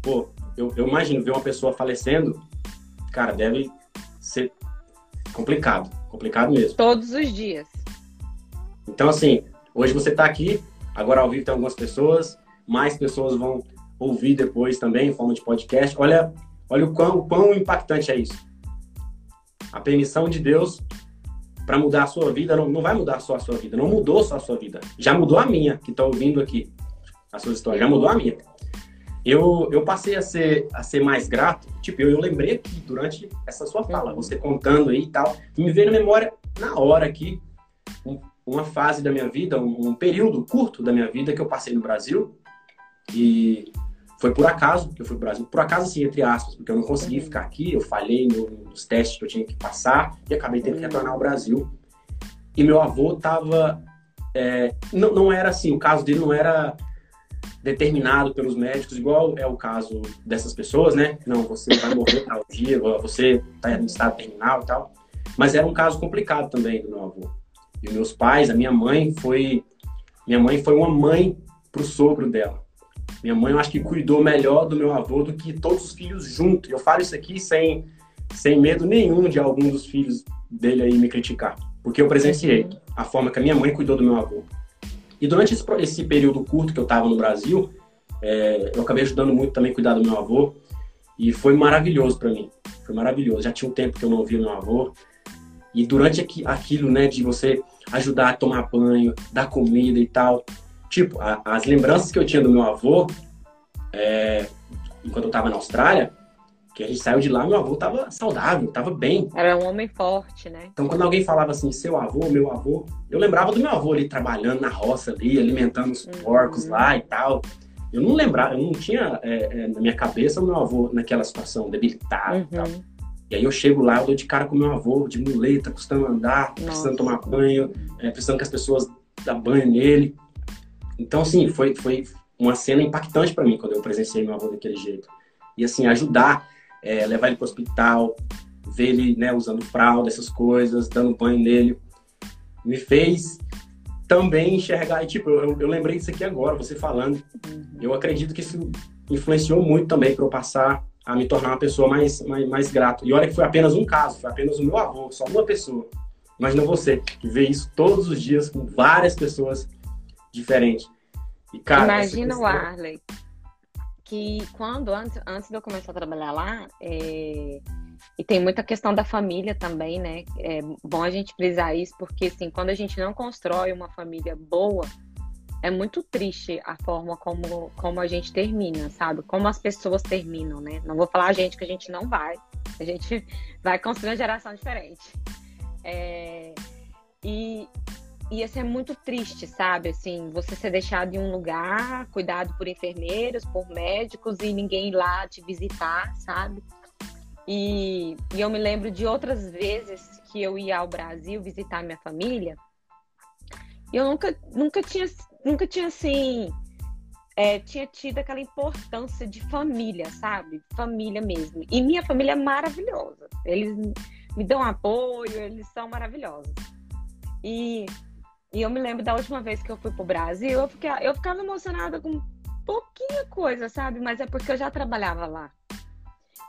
pô, eu, eu imagino ver uma pessoa falecendo, cara, deve ser complicado, complicado mesmo. Todos os dias. Então, assim, hoje você está aqui, agora ao vivo tem algumas pessoas, mais pessoas vão ouvir depois também em forma de podcast. Olha, olha o quão, o quão impactante é isso. A permissão de Deus para mudar a sua vida não, não vai mudar só a sua vida, não mudou só a sua vida, já mudou a minha, que está ouvindo aqui a sua história, já mudou a minha. Eu, eu passei a ser, a ser mais grato, tipo, eu, eu lembrei aqui durante essa sua fala, uhum. você contando aí e tal, me veio na memória na hora aqui um, uma fase da minha vida, um, um período curto da minha vida que eu passei no Brasil e foi por acaso que eu fui pro Brasil. Por acaso, assim, entre aspas, porque eu não consegui uhum. ficar aqui, eu falhei nos testes que eu tinha que passar e acabei tendo que retornar ao Brasil. E meu avô tava. É, não, não era assim, o caso dele não era determinado pelos médicos, igual é o caso dessas pessoas, né? Não, você vai morrer tal dia, você está em estado terminal e tal. Mas era um caso complicado também do meu avô. E meus pais, a minha mãe foi. Minha mãe foi uma mãe pro sogro dela. Minha mãe, eu acho que cuidou melhor do meu avô do que todos os filhos juntos. Eu falo isso aqui sem, sem medo nenhum de algum dos filhos dele aí me criticar. Porque eu presenciei a forma que a minha mãe cuidou do meu avô. E durante esse, esse período curto que eu estava no Brasil, é, eu acabei ajudando muito também a cuidar do meu avô. E foi maravilhoso para mim. Foi maravilhoso. Já tinha um tempo que eu não via meu avô. E durante aqui, aquilo, né, de você ajudar a tomar banho, dar comida e tal, Tipo, a, as lembranças que eu tinha do meu avô, é, enquanto eu tava na Austrália, que a gente saiu de lá, meu avô tava saudável, tava bem. Era um homem forte, né? Então, quando alguém falava assim, seu avô, meu avô, eu lembrava do meu avô ali trabalhando na roça ali, alimentando os uhum. porcos lá e tal. Eu não lembrava, eu não tinha é, é, na minha cabeça o meu avô naquela situação, debilitado uhum. e tal. Uhum. E aí eu chego lá, eu dou de cara com meu avô, de muleta, custando andar, Nossa. precisando tomar banho, é, precisando que as pessoas dão banho nele. Então, assim, foi, foi uma cena impactante para mim quando eu presenciei meu avô daquele jeito. E, assim, ajudar, é, levar ele para o hospital, ver ele né, usando fralda, essas coisas, dando banho nele, me fez também enxergar. E, tipo, eu, eu lembrei disso aqui agora, você falando. Eu acredito que isso influenciou muito também para eu passar a me tornar uma pessoa mais, mais, mais grata. E olha que foi apenas um caso, foi apenas o meu avô, só uma pessoa. Imagina você, que vê isso todos os dias com várias pessoas diferente. E, cara, Imagina o Arley, que quando, antes, antes de eu começar a trabalhar lá, é... e tem muita questão da família também, né? É bom a gente frisar isso, porque assim, quando a gente não constrói uma família boa, é muito triste a forma como, como a gente termina, sabe? Como as pessoas terminam, né? Não vou falar a gente que a gente não vai. A gente vai construir uma geração diferente. É... E, ia ser muito triste, sabe? Assim, você ser deixado em um lugar, cuidado por enfermeiros, por médicos e ninguém lá te visitar, sabe? E, e eu me lembro de outras vezes que eu ia ao Brasil visitar minha família. E eu nunca, nunca tinha, nunca tinha assim, é, tinha tido aquela importância de família, sabe? Família mesmo. E minha família é maravilhosa. Eles me dão apoio, eles são maravilhosos. E e eu me lembro da última vez que eu fui pro Brasil, eu, fiquei, eu ficava emocionada com pouquinha coisa, sabe? Mas é porque eu já trabalhava lá.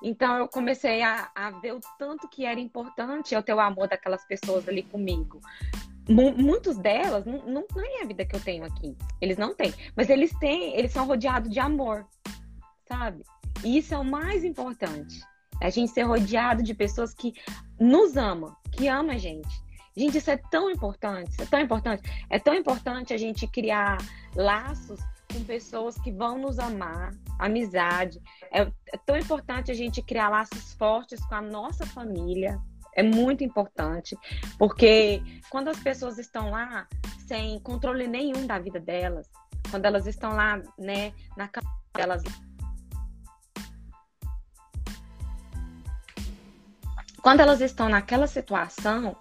Então eu comecei a, a ver o tanto que era importante eu ter o amor daquelas pessoas ali comigo. M muitos delas não, não têm a vida que eu tenho aqui. Eles não têm. Mas eles têm, eles são rodeados de amor, sabe? E isso é o mais importante. A gente ser rodeado de pessoas que nos amam, que amam a gente. Gente, isso é tão importante, isso é tão importante. É tão importante a gente criar laços com pessoas que vão nos amar, amizade. É, é tão importante a gente criar laços fortes com a nossa família. É muito importante, porque quando as pessoas estão lá sem controle nenhum da vida delas, quando elas estão lá, né, na casa delas, quando elas estão naquela situação,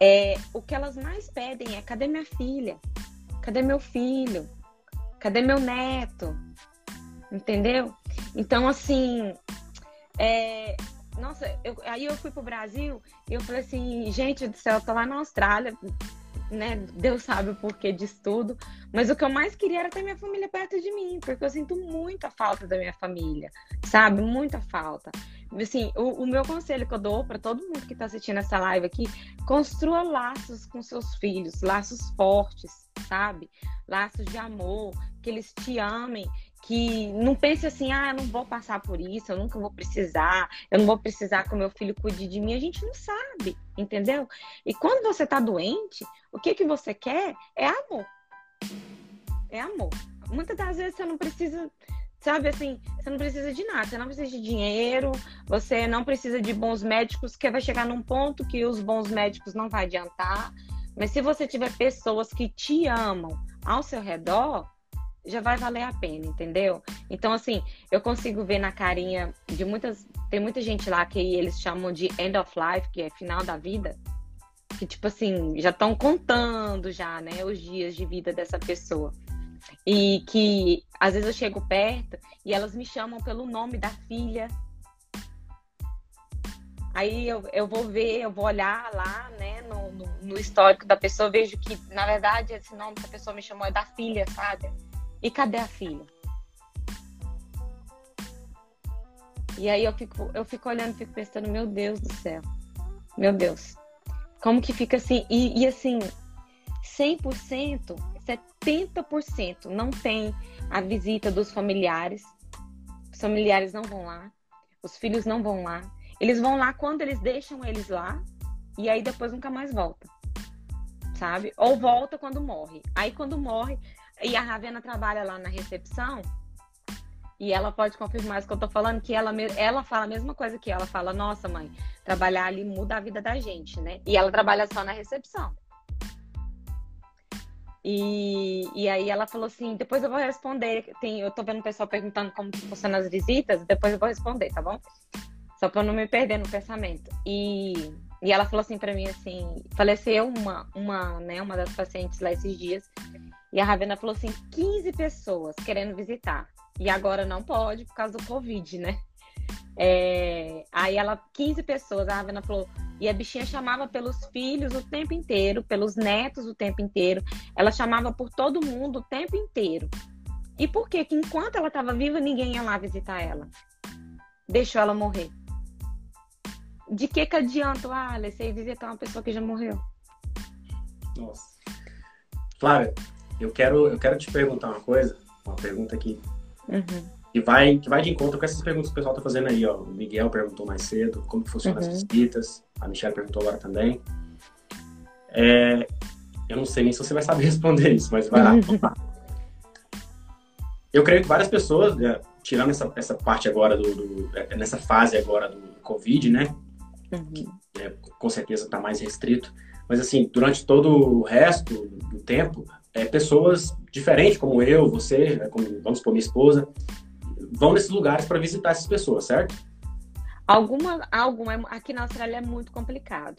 é, o que elas mais pedem é cadê minha filha? Cadê meu filho? Cadê meu neto? Entendeu? Então, assim, é, nossa, eu, aí eu fui pro Brasil e eu falei assim, gente do céu, eu tô lá na Austrália, né? Deus sabe o porquê disso tudo. Mas o que eu mais queria era ter minha família perto de mim, porque eu sinto muita falta da minha família, sabe? Muita falta. Assim, o, o meu conselho que eu dou para todo mundo que está assistindo essa live aqui, construa laços com seus filhos, laços fortes, sabe? Laços de amor, que eles te amem que não pense assim, ah, eu não vou passar por isso, eu nunca vou precisar, eu não vou precisar que o meu filho cuide de mim. A gente não sabe, entendeu? E quando você tá doente, o que que você quer é amor. É amor. Muitas das vezes você não precisa, sabe assim, você não precisa de nada, você não precisa de dinheiro, você não precisa de bons médicos, que vai chegar num ponto que os bons médicos não vai adiantar. Mas se você tiver pessoas que te amam ao seu redor, já vai valer a pena, entendeu? Então, assim, eu consigo ver na carinha de muitas. Tem muita gente lá que eles chamam de end of life, que é final da vida. Que, tipo assim, já estão contando já, né, os dias de vida dessa pessoa. E que às vezes eu chego perto e elas me chamam pelo nome da filha. Aí eu, eu vou ver, eu vou olhar lá, né, no, no, no histórico da pessoa, vejo que, na verdade, esse nome que a pessoa me chamou é da filha, sabe? E cadê a filha? E aí eu fico, eu fico olhando, fico pensando, meu Deus do céu. Meu Deus. Como que fica assim? E, e assim, 100%, 70% não tem a visita dos familiares. Os familiares não vão lá. Os filhos não vão lá. Eles vão lá quando eles deixam eles lá. E aí depois nunca mais volta. Sabe? Ou volta quando morre. Aí quando morre, e a Ravena trabalha lá na recepção. E ela pode confirmar isso que eu tô falando, que ela, ela fala a mesma coisa que ela fala, nossa mãe, trabalhar ali muda a vida da gente, né? E ela trabalha só na recepção. E, e aí ela falou assim, depois eu vou responder. Tem, eu tô vendo o pessoal perguntando como funcionam as visitas, depois eu vou responder, tá bom? Só pra eu não me perder no pensamento. E, e ela falou assim para mim assim, faleceu uma, uma, né, uma das pacientes lá esses dias. E a Ravena falou assim: 15 pessoas querendo visitar. E agora não pode por causa do Covid, né? É... Aí ela, 15 pessoas, a Ravena falou. E a bichinha chamava pelos filhos o tempo inteiro, pelos netos o tempo inteiro. Ela chamava por todo mundo o tempo inteiro. E por quê? Que enquanto ela estava viva, ninguém ia lá visitar ela. Deixou ela morrer. De que que adianta, ah, você ir visitar uma pessoa que já morreu? Nossa. Flávia, eu quero, eu quero te perguntar uma coisa, uma pergunta que, uhum. que, vai, que vai de encontro com essas perguntas que o pessoal está fazendo aí. Ó. O Miguel perguntou mais cedo como que funcionam uhum. as visitas, a Michelle perguntou agora também. É, eu não sei nem se você vai saber responder isso, mas vai lá. Eu creio que várias pessoas, né, tirando essa, essa parte agora do, do, é, nessa fase agora do Covid, né? Uhum. Que, é, com certeza está mais restrito. Mas assim, durante todo o resto do tempo, é, pessoas diferentes, como eu, você, né, como, vamos supor, minha esposa, vão nesses lugares para visitar essas pessoas, certo? Alguma, alguma, aqui na Austrália é muito complicado.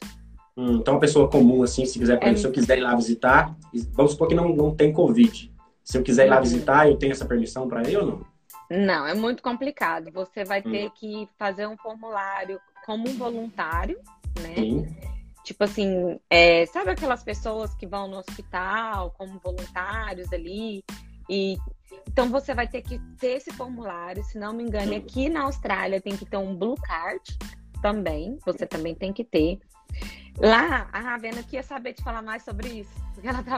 Hum, então, uma pessoa comum, assim, se quiser, é... se eu quiser ir lá visitar, vamos supor que não, não tem Covid. Se eu quiser ir lá uhum. visitar, eu tenho essa permissão para ir ou não? Não, é muito complicado. Você vai ter hum. que fazer um formulário como um voluntário, né? Sim. Tipo assim, é, sabe aquelas pessoas que vão no hospital como voluntários ali? E então você vai ter que ter esse formulário, se não me engano, aqui na Austrália tem que ter um blue card também, você também tem que ter. Lá, a Ravena queria saber te falar mais sobre isso.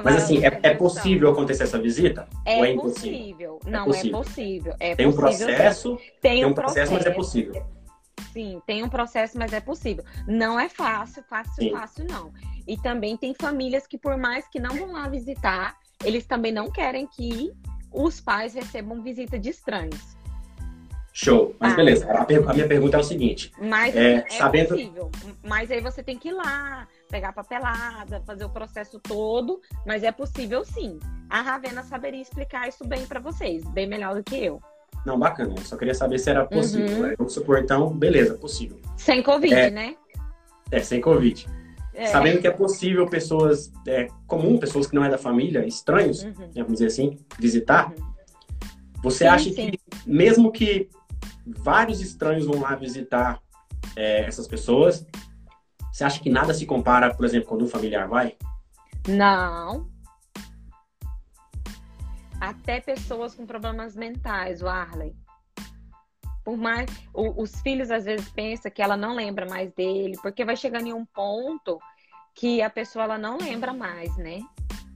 Mas assim, é, é, possível acontecer essa visita? É, é possível. Não, é possível. é possível. É tem um processo, tem, tem um processo, processo, mas é possível. Sim, tem um processo, mas é possível. Não é fácil, fácil, Sim. fácil não. E também tem famílias que, por mais que não vão lá visitar, eles também não querem que os pais recebam visita de estranhos. Show. Mas ah, beleza. A, a, minha pergunta é o seguinte. Mas é, é sabendo... possível. Mas aí você tem que ir lá, pegar papelada, fazer o processo todo. Mas é possível sim. A Ravena saberia explicar isso bem para vocês, bem melhor do que eu. Não, bacana. Só queria saber se era possível. Uhum. Vamos supor, então, beleza, possível. Sem Covid, é, né? É, sem Covid. é. sabendo que é possível pessoas é, comum, pessoas que não é da família, estranhos, uhum. vamos dizer assim, visitar. Uhum. Você sim, acha sim. que mesmo que vários estranhos vão lá visitar é, essas pessoas, você acha que nada se compara, por exemplo, quando um familiar vai? Não. Até pessoas com problemas mentais, o Arley. Por mais. O, os filhos às vezes pensam que ela não lembra mais dele, porque vai chegando em um ponto que a pessoa ela não lembra mais, né?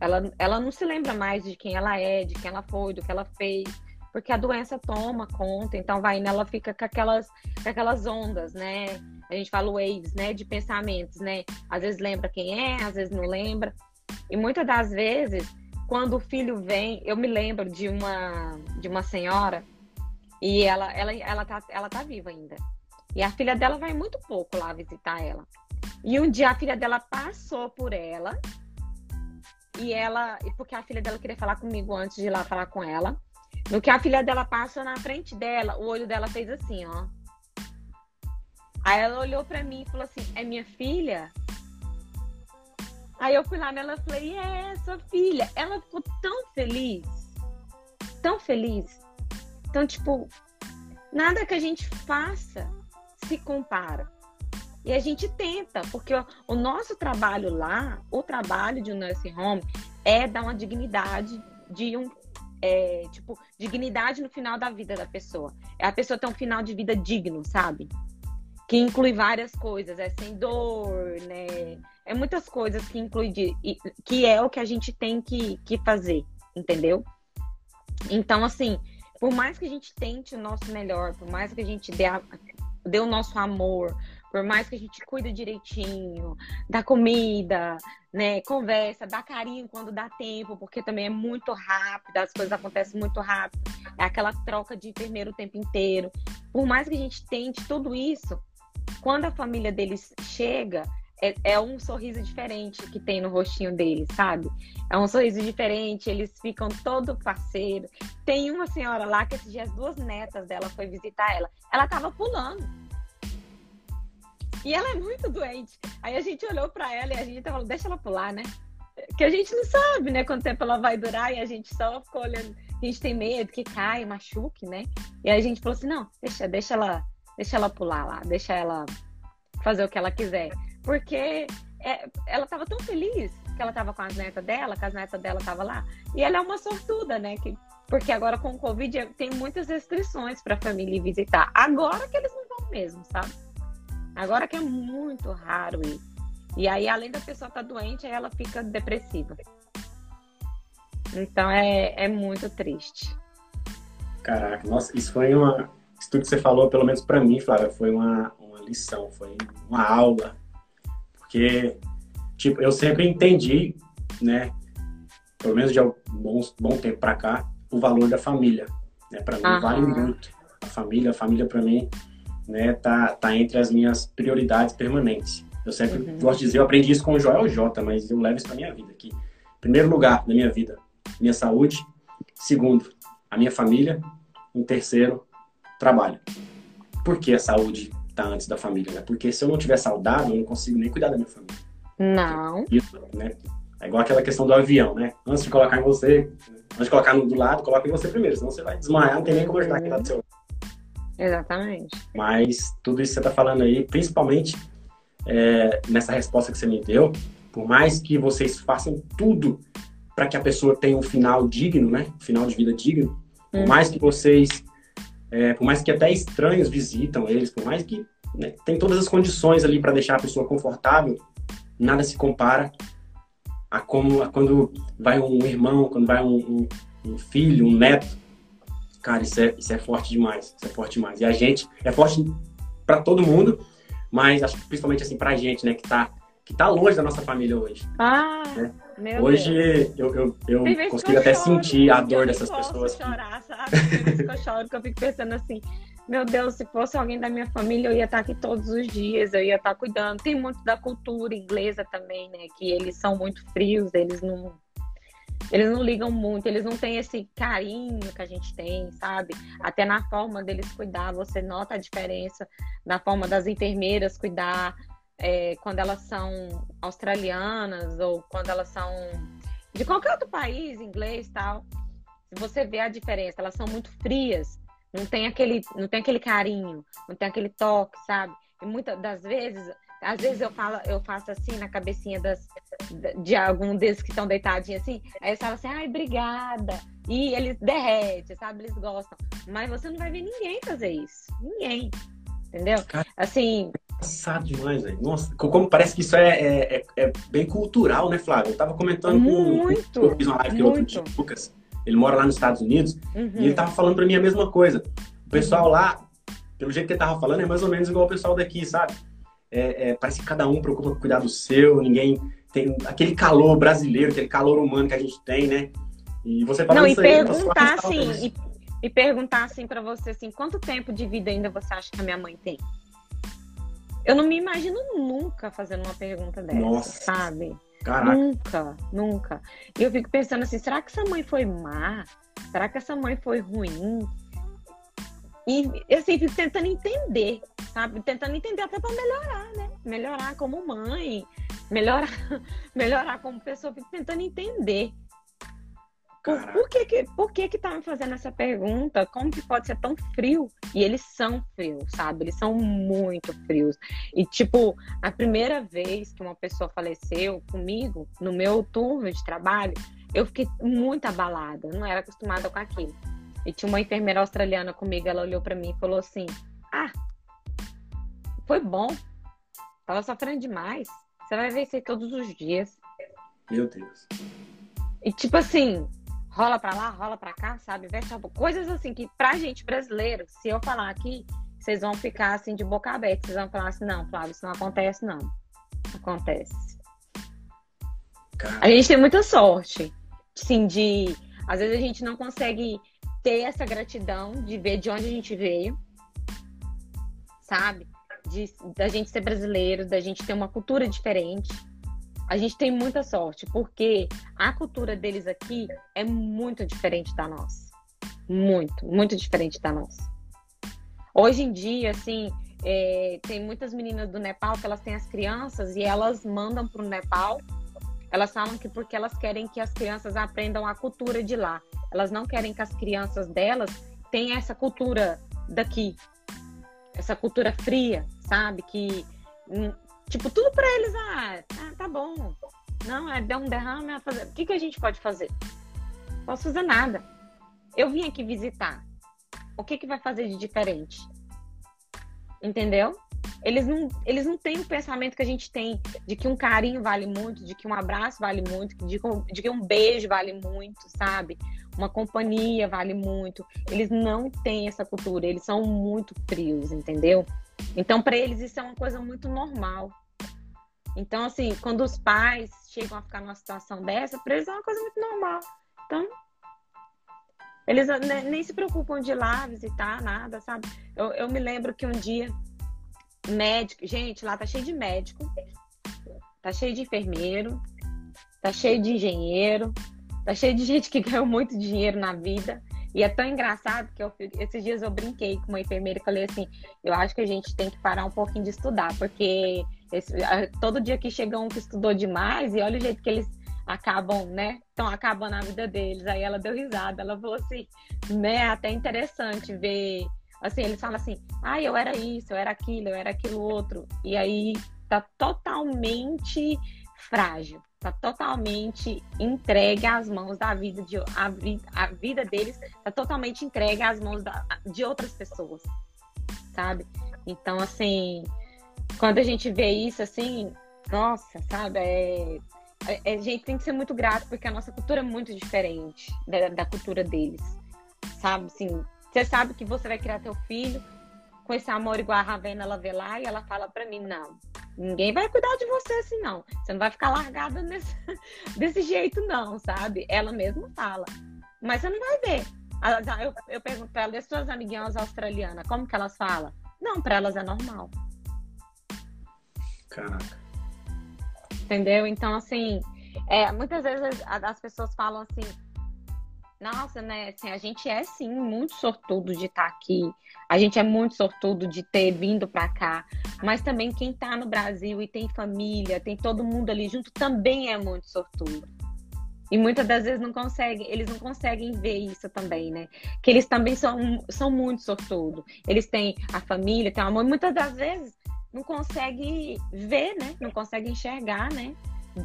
Ela, ela não se lembra mais de quem ela é, de quem ela foi, do que ela fez, porque a doença toma conta, então vai ela fica com aquelas, com aquelas ondas, né? A gente fala waves, né? De pensamentos, né? Às vezes lembra quem é, às vezes não lembra. E muitas das vezes, quando o filho vem, eu me lembro de uma, de uma senhora e ela, ela, ela, tá, ela tá viva ainda. E a filha dela vai muito pouco lá visitar ela. E um dia a filha dela passou por ela. E ela. Porque a filha dela queria falar comigo antes de ir lá falar com ela. No que a filha dela passou na frente dela, o olho dela fez assim, ó. Aí ela olhou para mim e falou assim: É minha filha? Aí eu fui lá nela e falei: É, sua filha. Ela ficou tão feliz, tão feliz. Então, tipo, nada que a gente faça se compara. E a gente tenta, porque o, nosso trabalho lá, o trabalho de um nursing home, é dar uma dignidade de um. É, tipo, dignidade no final da vida da pessoa. É a pessoa ter um final de vida digno, sabe? Que inclui várias coisas, é sem dor, né? É muitas coisas que inclui, de, que é o que a gente tem que, que fazer, entendeu? Então, assim, por mais que a gente tente o nosso melhor, por mais que a gente dê, a, dê o nosso amor, por mais que a gente cuide direitinho da comida, né, conversa, dá carinho quando dá tempo, porque também é muito rápido, as coisas acontecem muito rápido, é aquela troca de enfermeiro o tempo inteiro. Por mais que a gente tente tudo isso, quando a família deles chega, é, é, um sorriso diferente que tem no rostinho deles, sabe? É um sorriso diferente, eles ficam todo parceiro. Tem uma senhora lá que esses dias as duas netas dela foi visitar ela. Ela tava pulando. E ela é muito doente. Aí a gente olhou para ela e a gente falou, deixa ela pular, né? Que a gente não sabe, né, quanto tempo ela vai durar e a gente só ficou olhando. A gente tem medo que caia, machuque, né? E a gente falou assim, não, deixa, deixa ela, deixa ela pular lá, deixa ela fazer o que ela quiser. Porque é, ela estava tão feliz que ela estava com as netas dela, que as netas dela estavam lá. E ela é uma sortuda, né? Que, porque agora com o Covid tem muitas restrições para a família visitar. Agora que eles não vão mesmo, sabe? Agora que é muito raro ir. E aí, além da pessoa estar tá doente, ela fica depressiva. Então é, é muito triste. Caraca, nossa, isso foi uma. Isso tudo que você falou, pelo menos para mim, Flávia, foi uma, uma lição, foi uma aula porque, tipo, eu sempre entendi, né, pelo menos de um bom, tempo para cá, o valor da família. Né? Para mim, Aham. vale muito. A família, a família para mim, né, tá, tá entre as minhas prioridades permanentes. Eu sempre uhum. gosto de dizer, eu aprendi isso com o Joel J, mas eu levo isso para minha vida aqui. Primeiro lugar na minha vida, minha saúde. Segundo, a minha família. Em terceiro, trabalho. Por que a saúde tá antes da família, né? Porque se eu não tiver saudável, eu não consigo nem cuidar da minha família. Não. Isso, né? É igual aquela questão do avião, né? Antes de colocar em você, antes de colocar no do lado, coloca em você primeiro, senão você vai desmaiar, não tem nem como ajudar quem tá do seu Exatamente. Mas tudo isso que você tá falando aí, principalmente é, nessa resposta que você me deu, por mais que vocês façam tudo para que a pessoa tenha um final digno, né? Um final de vida digno, por hum. mais que vocês é, por mais que até estranhos visitam eles, por mais que né, tem todas as condições ali para deixar a pessoa confortável, nada se compara a como a quando vai um irmão, quando vai um, um, um, filho, um neto. Cara, isso é, isso é forte demais, isso é forte demais. E a gente é forte para todo mundo, mas acho que principalmente assim pra gente, né, que tá que tá longe da nossa família hoje. Ah, né? Meu Hoje Deus. eu, eu, eu consigo até choro, sentir a dor dessas pessoas. Eu chorar, sabe? eu choro, porque eu fico pensando assim, meu Deus, se fosse alguém da minha família, eu ia estar aqui todos os dias, eu ia estar cuidando. Tem muito da cultura inglesa também, né? Que eles são muito frios, eles não. Eles não ligam muito, eles não têm esse carinho que a gente tem, sabe? Até na forma deles cuidar, você nota a diferença na forma das enfermeiras cuidar, é, quando elas são australianas ou quando elas são de qualquer outro país, inglês tal, você vê a diferença, elas são muito frias, não tem aquele, não tem aquele carinho, não tem aquele toque, sabe? E muitas das vezes, às vezes eu falo, eu faço assim na cabecinha das, de algum desses que estão deitadinhos assim, aí eles falam assim, ai, obrigada. E eles derretem, sabe? Eles gostam. Mas você não vai ver ninguém fazer isso. Ninguém. Entendeu? Assim, engraçado demais, velho. Nossa, como parece que isso é, é, é, é, bem cultural, né, Flávio? Eu tava comentando muito, com. Eu fiz uma live aqui outro dia, Lucas. Ele mora lá nos Estados Unidos. Uhum. E ele tava falando pra mim a mesma coisa. O pessoal uhum. lá, pelo jeito que ele tava falando, é mais ou menos igual o pessoal daqui, sabe? É, é, parece que cada um preocupa com cuidar do seu, ninguém tem aquele calor brasileiro, aquele calor humano que a gente tem, né? E você falando Não, e perguntar assim, e, e perguntar assim para você assim, quanto tempo de vida ainda você acha que a minha mãe tem? Eu não me imagino nunca fazendo uma pergunta dessa, Nossa. sabe? Caraca. Nunca, nunca. E eu fico pensando assim, será que essa mãe foi má? Será que essa mãe foi ruim? E assim, fico tentando entender, sabe? Tentando entender até para melhorar, né? Melhorar como mãe, melhorar, melhorar como pessoa, fico tentando entender. Por, por, que, que, por que que tá me fazendo essa pergunta? Como que pode ser tão frio? E eles são frios, sabe? Eles são muito frios. E, tipo, a primeira vez que uma pessoa faleceu comigo, no meu turno de trabalho, eu fiquei muito abalada. não era acostumada com aquilo. E tinha uma enfermeira australiana comigo, ela olhou para mim e falou assim: Ah, foi bom. Tava sofrendo demais. Você vai ver isso aí todos os dias. Meu Deus. E tipo assim, rola pra lá, rola pra cá, sabe? Coisas assim que pra gente brasileiro, se eu falar aqui, vocês vão ficar assim de boca aberta. Vocês vão falar assim, não, Flávio, isso não acontece, não. Acontece. A gente tem muita sorte, sim, de. Às vezes a gente não consegue ter essa gratidão de ver de onde a gente veio, sabe? De, da gente ser brasileiro, da gente ter uma cultura diferente a gente tem muita sorte, porque a cultura deles aqui é muito diferente da nossa. Muito, muito diferente da nossa. Hoje em dia, assim, é, tem muitas meninas do Nepal que elas têm as crianças e elas mandam para o Nepal. Elas falam que porque elas querem que as crianças aprendam a cultura de lá. Elas não querem que as crianças delas tenham essa cultura daqui, essa cultura fria, sabe? Que Tipo, tudo para eles, ah, ah, tá bom. Não, é dar um derrame, é fazer. O que, que a gente pode fazer? Posso fazer nada. Eu vim aqui visitar. O que, que vai fazer de diferente? Entendeu? Eles não, eles não têm o pensamento que a gente tem de que um carinho vale muito, de que um abraço vale muito, de de que um beijo vale muito, sabe? Uma companhia vale muito. Eles não têm essa cultura, eles são muito frios, entendeu? Então, para eles, isso é uma coisa muito normal. Então, assim, quando os pais chegam a ficar numa situação dessa, para eles é uma coisa muito normal. Então, eles nem se preocupam de ir lá visitar, nada, sabe? Eu, eu me lembro que um dia, médico, gente, lá tá cheio de médico, tá cheio de enfermeiro, tá cheio de engenheiro, tá cheio de gente que ganhou muito dinheiro na vida. E é tão engraçado que eu, esses dias eu brinquei com uma enfermeira e falei assim: eu acho que a gente tem que parar um pouquinho de estudar, porque esse, todo dia que chega um que estudou demais e olha o jeito que eles acabam, né? Estão acabando a vida deles. Aí ela deu risada, ela falou assim, né? É até interessante ver. Assim, eles falam assim, ah, eu era isso, eu era aquilo, eu era aquilo outro. E aí tá totalmente frágil está totalmente entregue às mãos da vida de a, a vida deles está totalmente entregue às mãos da, de outras pessoas, sabe? Então assim, quando a gente vê isso assim, nossa, sabe? É, é, a gente tem que ser muito grato porque a nossa cultura é muito diferente da, da cultura deles, sabe? Assim, você sabe que você vai criar teu filho com esse amor igual a Ravena ela vê lá e ela fala para mim não Ninguém vai cuidar de você assim, não. Você não vai ficar largada nesse, desse jeito, não, sabe? Ela mesma fala. Mas você não vai ver. Eu, eu pergunto pra ela, e as suas amiguinhas australianas, como que elas falam? Não, para elas é normal. Caraca. Entendeu? Então, assim, é, muitas vezes as pessoas falam assim, Nossa, né? Assim, a gente é sim muito sortudo de estar tá aqui. A gente é muito sortudo de ter vindo para cá. Mas também quem está no Brasil e tem família, tem todo mundo ali junto, também é muito sortudo. E muitas das vezes não conseguem, eles não conseguem ver isso também, né? Que eles também são, são muito sortudos. Eles têm a família, têm o amor, e muitas das vezes não conseguem ver, né? Não conseguem enxergar, né?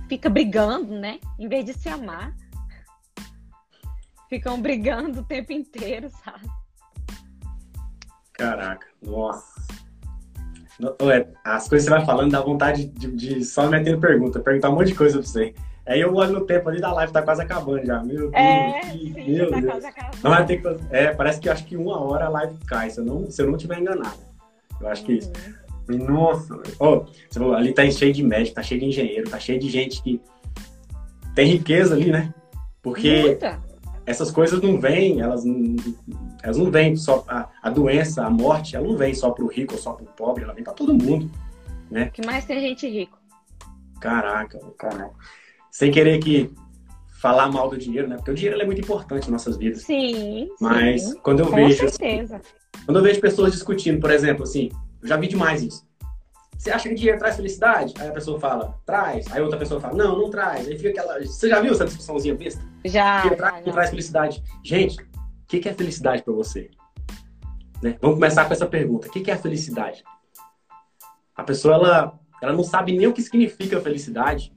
Fica brigando, né? Em vez de se amar ficam brigando o tempo inteiro, sabe? Caraca, nossa. As coisas que você vai falando dá vontade de, de só metendo pergunta, perguntar um monte de coisa pra você. Aí eu olho no tempo ali da live, tá quase acabando já. Meu Deus, é, que, sim, meu tá Deus. Quase acabando. Não vai ter que. É, parece que acho que uma hora a live cai, se eu não, se eu não tiver enganado. Eu acho que isso. Uhum. Nossa, oh, ali tá cheio de médico, tá cheio de engenheiro, tá cheio de gente que tem riqueza ali, né? Porque Muita essas coisas não vêm, elas não, elas não vêm só a, a doença, a morte, ela não vem só para o rico ou só para o pobre, ela vem para todo mundo, né? que mais tem gente rico? Caraca, caraca. Sem querer que falar mal do dinheiro, né? Porque o dinheiro é muito importante em nossas vidas. Sim. Mas sim, quando eu com vejo, certeza. Quando eu vejo pessoas discutindo, por exemplo, assim, eu já vi demais isso. Você acha que dinheiro traz felicidade? Aí a pessoa fala, traz. Aí outra pessoa fala, não, não traz. Aí fica aquela. Você já viu essa discussãozinha besta? Já. Que traz, traz felicidade. Gente, o que, que é felicidade para você? Né? Vamos começar com essa pergunta. O que, que é a felicidade? A pessoa, ela, ela não sabe nem o que significa felicidade,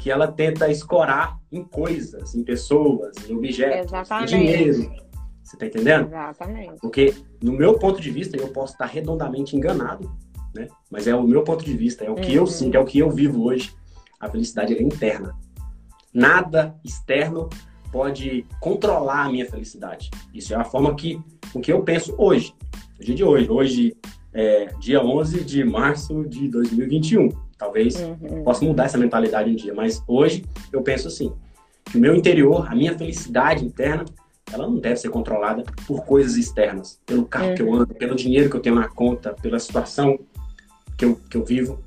que ela tenta escorar em coisas, em pessoas, em objetos, Exatamente. em dinheiro. Você tá entendendo? Exatamente. Porque, no meu ponto de vista, eu posso estar redondamente enganado, né? Mas é o meu ponto de vista, é o que uhum. eu sinto, é o que eu vivo hoje. A felicidade é interna. Nada externo pode controlar a minha felicidade. Isso é a forma que, com que eu penso hoje, no dia de hoje. Hoje é dia 11 de março de 2021. Talvez uhum. possa mudar essa mentalidade um dia, mas hoje eu penso assim, que o meu interior, a minha felicidade interna, ela não deve ser controlada por coisas externas, pelo carro uhum. que eu uhum. ando, pelo dinheiro que eu tenho na conta, pela situação que eu, que eu vivo.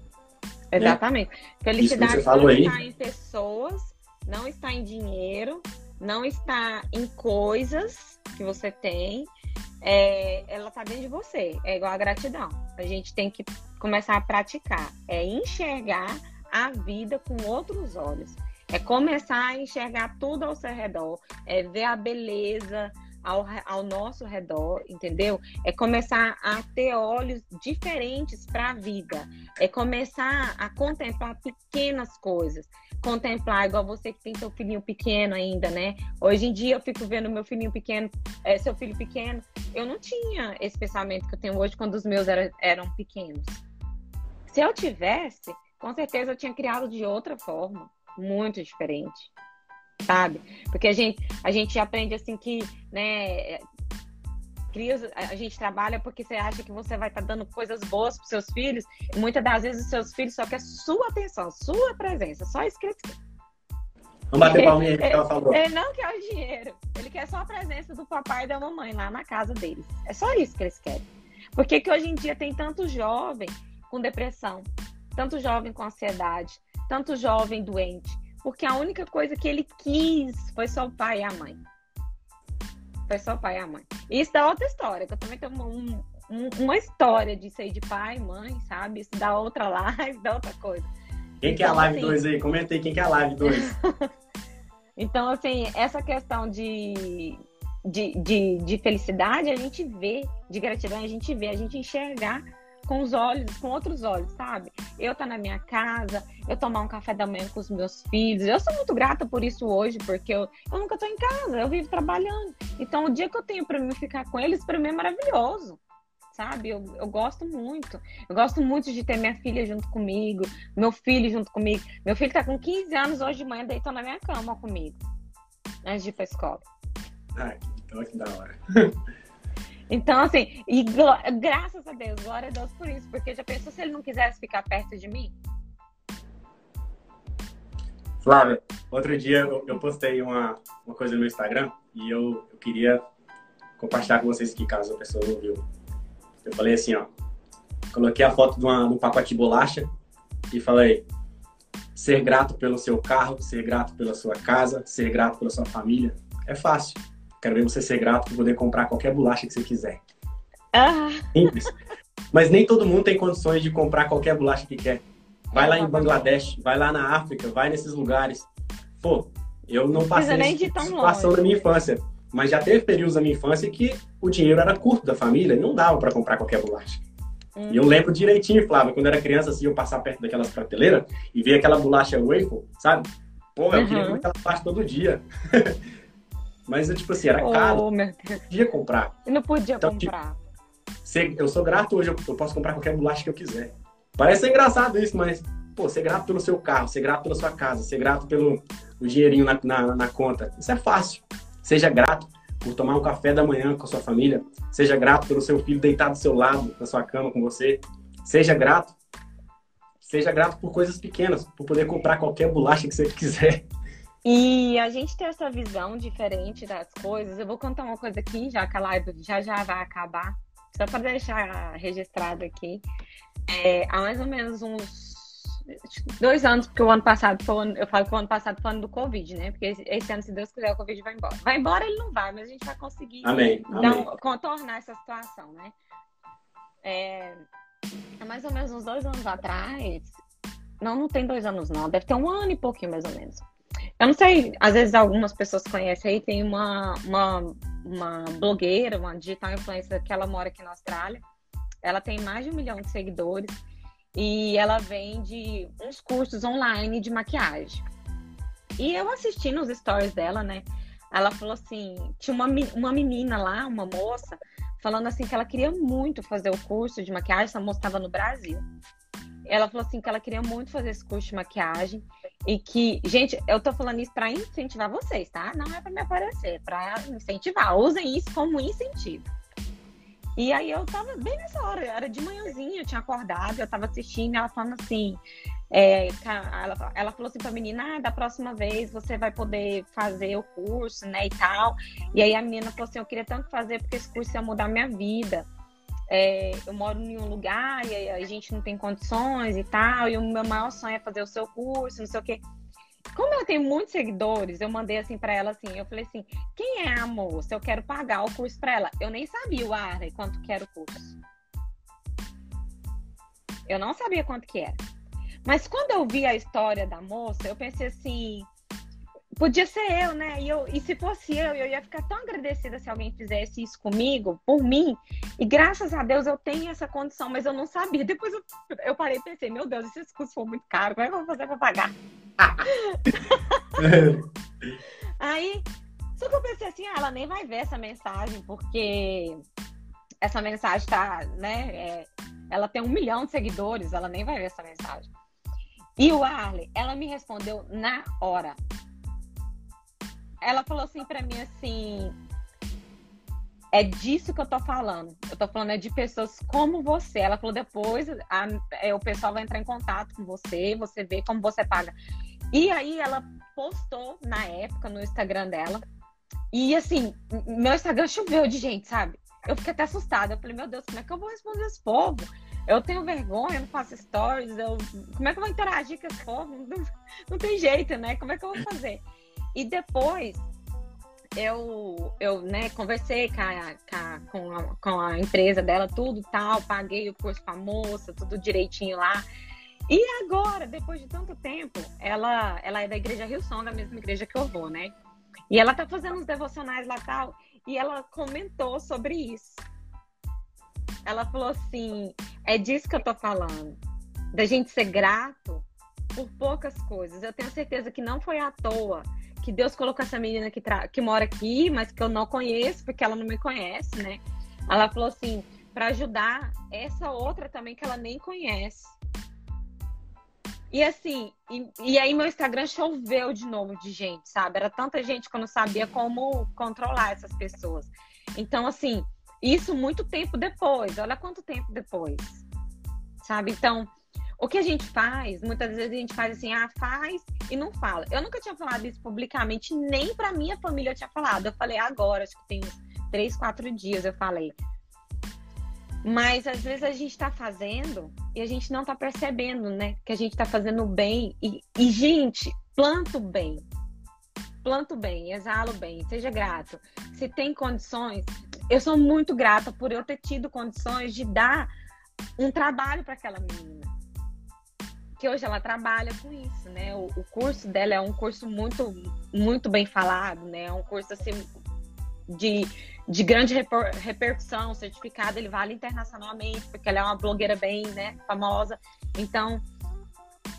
Né? Exatamente. Né? Felicidade não está em pessoas, não está em dinheiro, não está em coisas que você tem. É, ela está dentro de você. É igual a gratidão. A gente tem que começar a praticar. É enxergar a vida com outros olhos. É começar a enxergar tudo ao seu redor. É ver a beleza, ao, ao nosso redor, entendeu? É começar a ter olhos diferentes para a vida. É começar a contemplar pequenas coisas. Contemplar, igual você que tem seu filhinho pequeno ainda, né? Hoje em dia eu fico vendo meu filhinho pequeno, é, seu filho pequeno. Eu não tinha esse pensamento que eu tenho hoje quando os meus era, eram pequenos. Se eu tivesse, com certeza eu tinha criado de outra forma, muito diferente sabe? Porque a gente, a gente aprende assim que, né, cria, a gente trabalha porque você acha que você vai estar tá dando coisas boas para seus filhos, e muitas das vezes os seus filhos só querem sua atenção, sua presença, só isso que eles Vamos bater palminha aí que ela falou. Ele não quer o dinheiro. Ele quer só a presença do papai e da mamãe lá na casa deles. É só isso que eles querem. Por que, que hoje em dia tem tanto jovem com depressão, tanto jovem com ansiedade, tanto jovem doente? Porque a única coisa que ele quis foi só o pai e a mãe. Foi só o pai e a mãe. Isso dá outra história, que eu também tenho um, um, uma história de ser de pai, mãe, sabe? Isso dá outra live, dá outra coisa. Quem então, que é a então, live 2 assim... aí? Comenta aí quem que é a live 2. então, assim, essa questão de, de, de, de felicidade, a gente vê, de gratidão, a gente vê, a gente enxergar com os olhos, com outros olhos, sabe? Eu estar tá na minha casa, eu tomar um café da manhã com os meus filhos. Eu sou muito grata por isso hoje, porque eu, eu nunca estou em casa, eu vivo trabalhando. Então, o dia que eu tenho para mim ficar com eles, para mim é maravilhoso. Sabe? Eu, eu gosto muito. Eu gosto muito de ter minha filha junto comigo, meu filho junto comigo. Meu filho está com 15 anos hoje de manhã, deitou na minha cama comigo, antes de ir pra escola. Ai, então que da hora. Então, assim, e graças a Deus, glória a Deus por isso, porque já pensou se ele não quisesse ficar perto de mim? Flávia, outro dia eu, eu postei uma, uma coisa no Instagram e eu, eu queria compartilhar com vocês aqui, caso a pessoa não viu. Eu falei assim, ó, coloquei a foto de, uma, de um pacote de bolacha e falei, ser grato pelo seu carro, ser grato pela sua casa, ser grato pela sua família, É fácil. Quero ver você ser grato por poder comprar qualquer bolacha que você quiser. Ah. Simples. Mas nem todo mundo tem condições de comprar qualquer bolacha que quer. Vai lá em Bangladesh, vai lá na África, vai nesses lugares. Pô, eu não passei nem de tão situação na minha infância. Mas já teve períodos da minha infância que o dinheiro era curto da família e não dava para comprar qualquer bolacha. Hum. E eu lembro direitinho, Flávio, quando eu era criança, assim, eu passar perto daquelas prateleiras e ver aquela bolacha waffle, sabe? Pô, eu uhum. queria comer aquela bolacha todo dia. Mas, tipo assim, era caro. Oh, Deus. podia comprar. Eu não podia então, tipo, comprar. Tipo, eu sou grato hoje, eu posso comprar qualquer bolacha que eu quiser. Parece engraçado isso, mas, pô, ser grato pelo seu carro, ser grato pela sua casa, ser grato pelo o dinheirinho na, na, na conta. Isso é fácil. Seja grato por tomar um café da manhã com a sua família. Seja grato pelo seu filho deitado do seu lado, na sua cama com você. Seja grato. Seja grato por coisas pequenas, por poder comprar qualquer bolacha que você quiser. E a gente ter essa visão diferente das coisas. Eu vou contar uma coisa aqui, já que a live já já vai acabar, só para deixar registrado aqui. É, há mais ou menos uns dois anos, porque o ano passado foi ano, eu falo que o ano passado foi ano do Covid, né? Porque esse, ano, se Deus quiser, o Covid vai embora. Vai embora, ele não vai, mas a gente vai conseguir amém, amém. contornar essa situação, né? É, há mais ou menos uns dois anos atrás, não, não tem dois anos não, deve ter um ano e pouquinho mais ou menos. Eu não sei, às vezes algumas pessoas conhecem aí, tem uma, uma, uma blogueira, uma digital influencer que ela mora aqui na Austrália. Ela tem mais de um milhão de seguidores e ela vende uns cursos online de maquiagem. E eu assisti nos stories dela, né? Ela falou assim: tinha uma, uma menina lá, uma moça, falando assim que ela queria muito fazer o curso de maquiagem, essa moça estava no Brasil. Ela falou assim que ela queria muito fazer esse curso de maquiagem e que, gente, eu tô falando isso para incentivar vocês, tá? Não é para me aparecer, é para incentivar. Usem isso como incentivo. E aí eu tava bem nessa hora, era de manhãzinha, eu tinha acordado, eu tava assistindo, ela falando assim, é, ela, ela, falou assim pra menina, ah, da próxima vez você vai poder fazer o curso, né, e tal. E aí a menina falou assim, eu queria tanto fazer porque esse curso ia mudar minha vida. É, eu moro em um lugar e a gente não tem condições e tal, e o meu maior sonho é fazer o seu curso, não sei o quê. Como ela tem muitos seguidores, eu mandei assim para ela assim, eu falei assim, quem é a moça? Eu quero pagar o curso para ela. Eu nem sabia o Arley quanto que era o curso. Eu não sabia quanto que era. Mas quando eu vi a história da moça, eu pensei assim, podia ser eu, né? E, eu, e se fosse eu, eu ia ficar tão agradecida se alguém fizesse isso comigo, por mim. E graças a Deus eu tenho essa condição, mas eu não sabia. Depois eu, eu parei e pensei, meu Deus, se esse curso for muito caro, como é que eu vou fazer para pagar? Aí, só que eu pensei assim, ah, ela nem vai ver essa mensagem, porque essa mensagem tá, né? É, ela tem um milhão de seguidores, ela nem vai ver essa mensagem. E o Arley, ela me respondeu na hora ela falou assim para mim assim, é disso que eu tô falando. Eu tô falando é de pessoas como você. Ela falou depois, a, é, o pessoal vai entrar em contato com você, você vê como você paga. E aí ela postou na época no Instagram dela. E assim, meu Instagram choveu de gente, sabe? Eu fiquei até assustada. Eu falei, meu Deus, como é que eu vou responder esse povo? Eu tenho vergonha, eu não faço stories, eu... como é que eu vou interagir com esse povo? Não, não tem jeito, né? Como é que eu vou fazer? E depois eu, eu né, conversei com a, com, a, com a empresa dela, tudo tal, paguei o curso a moça, tudo direitinho lá. E agora, depois de tanto tempo, ela, ela é da igreja Rio Som, da mesma igreja que eu vou, né? E ela tá fazendo uns devocionais lá tal, e ela comentou sobre isso. Ela falou assim: é disso que eu tô falando, da gente ser grato por poucas coisas. Eu tenho certeza que não foi à toa que Deus colocou essa menina que, que mora aqui, mas que eu não conheço, porque ela não me conhece, né? Ela falou assim, para ajudar essa outra também que ela nem conhece. E assim, e, e, aí meu Instagram choveu de novo de gente, sabe? Era tanta gente que eu não sabia como controlar essas pessoas. Então, assim, isso muito tempo depois. Olha quanto tempo depois. Sabe? Então, o que a gente faz, muitas vezes a gente faz assim, ah, faz e não fala. Eu nunca tinha falado isso publicamente, nem para minha família eu tinha falado. Eu falei agora, acho que tem uns três, quatro dias eu falei. Mas às vezes a gente está fazendo e a gente não está percebendo, né? Que a gente está fazendo bem. E, e, gente, planta o bem. planto bem, exalo bem, seja grato. Se tem condições, eu sou muito grata por eu ter tido condições de dar um trabalho para aquela menina. Que hoje ela trabalha com isso, né? O, o, curso dela é um curso muito, muito bem falado, né? É um curso assim de, de grande reper, repercussão, certificado, ele vale internacionalmente, porque ela é uma blogueira bem, né, famosa. Então,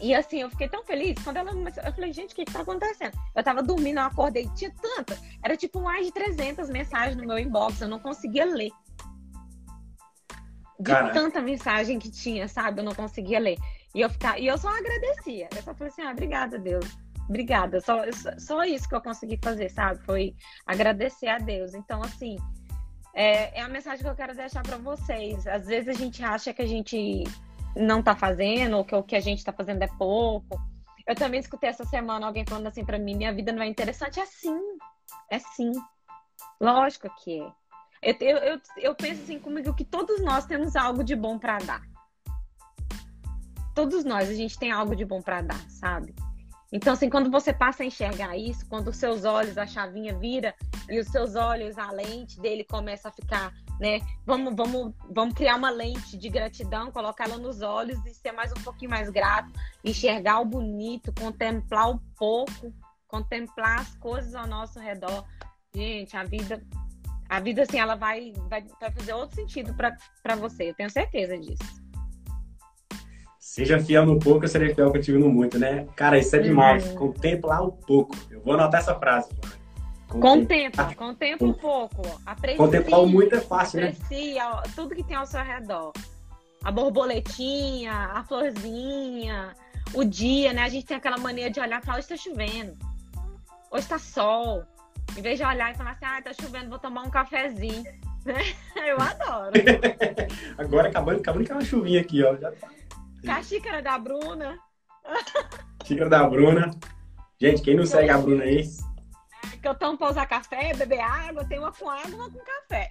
e assim, eu fiquei tão feliz quando ela. Eu falei, gente, o que que tá acontecendo? Eu tava dormindo, eu acordei, tinha tanta. Era tipo mais de 300 mensagens no meu inbox, eu não conseguia ler. De tanta mensagem que tinha, sabe? Eu não conseguia ler. E eu, ficava, e eu só agradecia. Eu só falei assim, ah, obrigada, Deus. Obrigada. Só, só isso que eu consegui fazer, sabe? Foi agradecer a Deus. Então, assim, é, é a mensagem que eu quero deixar para vocês. Às vezes a gente acha que a gente não tá fazendo, ou que o que a gente tá fazendo é pouco. Eu também escutei essa semana alguém falando assim para mim: minha vida não é interessante. É sim, é sim. Lógico que é. Eu, eu, eu, eu penso assim comigo que todos nós temos algo de bom para dar. Todos nós, a gente tem algo de bom para dar, sabe? Então, assim, quando você passa a enxergar isso, quando os seus olhos, a chavinha vira e os seus olhos, a lente dele começa a ficar, né? Vamos, vamos, vamos criar uma lente de gratidão, colocar ela nos olhos e ser mais um pouquinho mais grato, enxergar o bonito, contemplar o pouco, contemplar as coisas ao nosso redor. Gente, a vida, a vida, assim, ela vai, vai, vai fazer outro sentido para você, eu tenho certeza disso. Seja fiel no pouco, eu serei fiel contigo no muito, né? Cara, isso é demais. Uhum. Contemplar o pouco. Eu vou anotar essa frase. Contempla, contempla um pouco. Aprecia, Contemplar o muito é fácil, aprecia né? tudo que tem ao seu redor. A borboletinha, a florzinha, o dia, né? A gente tem aquela mania de olhar e falar, hoje tá chovendo. Hoje tá sol. Em vez de olhar e falar assim, ah, tá chovendo, vou tomar um cafezinho. Eu adoro. Agora acabando, acabando com uma chuvinha aqui, ó. Já tá. Com a xícara da Bruna. Xícara da Bruna. Gente, quem não segue a Bruna aí? É, que eu tomo pra usar café, beber água, tem uma com água, uma com café.